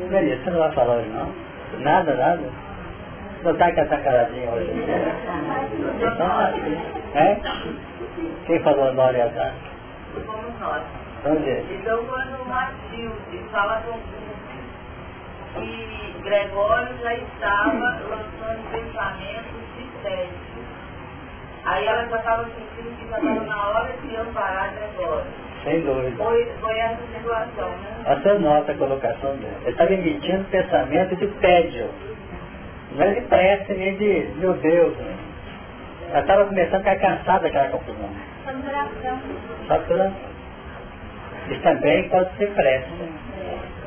Beleza, você não vai falar hoje não? Nada, nada? Não está com essa caradinha hoje? Então, é? Quem falou nós e azar? Fomos nós. Então, então quando Matilde fala com e Gregório já estava lançando pensamentos de sede. Aí ela já estava sentindo que já estava na hora de amparar Gregório. Sem dúvida. Foi, foi essa situação, né? Essa nota a colocação dele. Ele estava emitindo pensamento de tédio. Não é de prece, nem de, meu Deus. Né? Ela estava começando a ficar cansada daquela confusão. Saturação. Isso também pode ser.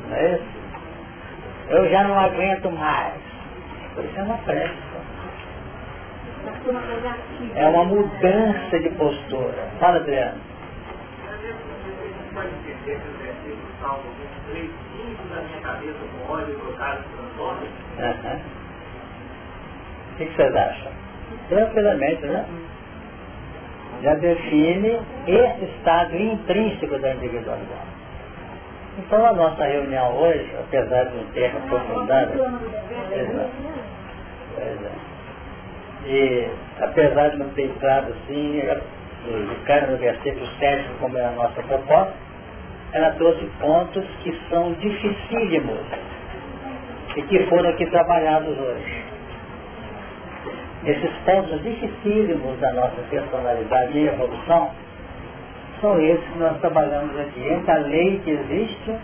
Não é? Eu já não aguento mais. Isso é uma prece. É uma mudança de postura. Fala, Adriano. O que vocês acham? Tranquilamente, né? Já define esse estado intrínseco da individualidade. Então a nossa reunião hoje, apesar de um tema aprofundado, e apesar de não ter entrado assim, de cara no versículo 7, como é a nossa proposta, ela trouxe pontos que são dificílimos e que foram aqui trabalhados hoje. Esses pontos dificílimos da nossa personalidade e evolução são esses que nós trabalhamos aqui, entre a lei que existe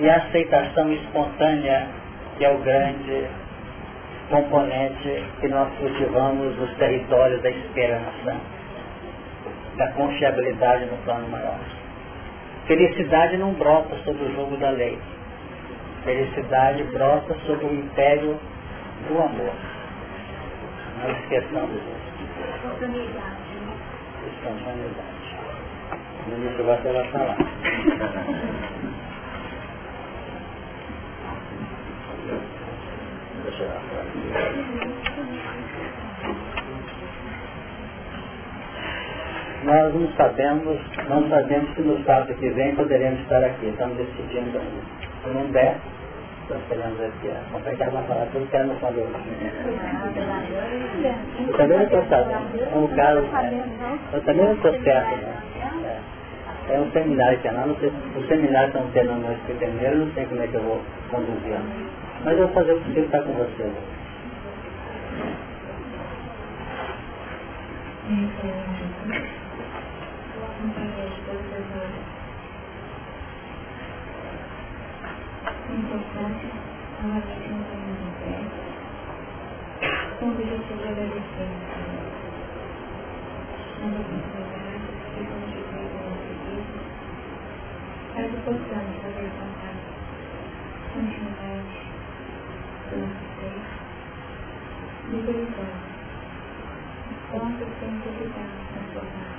e a aceitação espontânea, que é o grande componente que nós cultivamos nos territórios da esperança, da confiabilidade no plano maior. Felicidade não brota sob o jogo da lei. Felicidade brota sobre o império do amor. Não esqueçamos isso. Espontaneidade. No início você vai falar. Deixa eu Nós não sabemos, não sabemos se no sábado que vem poderemos estar aqui. Estamos decidindo ainda. Se não der, estou esperando aqui a falar tudo que ela não. Eu também não estou um caso, eu também não estou certo, né? É. um seminário que é lá, não sei, os seminários estão tendo no Espírito não sei como é que eu vou conduzir. Mas eu vou fazer o possível estar com você. Importante, novamente nos unimos em pé, com o objetivo de agradecer as oportunidades que constituem o nosso vida, para que possamos fazer contato, continuidade do nosso ser, libertando os pontos que necessitamos transformar,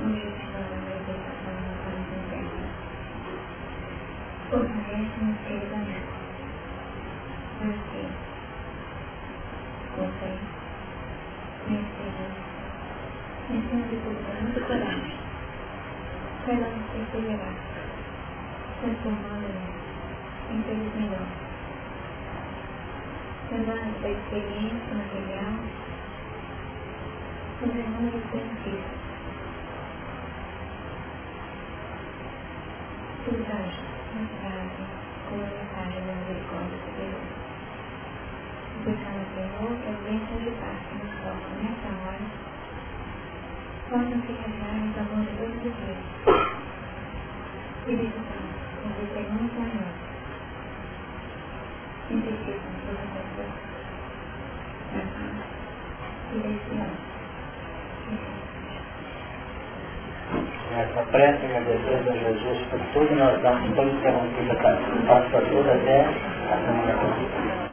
objetivando Fortalece-nos queridamente, para que, com fé, com esperança, e acima de tudo, com muita coragem, saibamos perseverar, transformando-nos em seres melhores, lembrando da experiência material, os inúmeros benefícios, Cuidado nos traze com a mensagem da misericórdia superior. Suplicando, Senhor, que as bênçãos de paz que nos tocam nessa hora possam se casar nos amor de todos os dias. E visitamos nos eternos amores. Sintetizam toda a da paz e da esperança. Essa prece agradecendo a Jesus por tudo, nós damos todo interrompido a pastor até a semana que.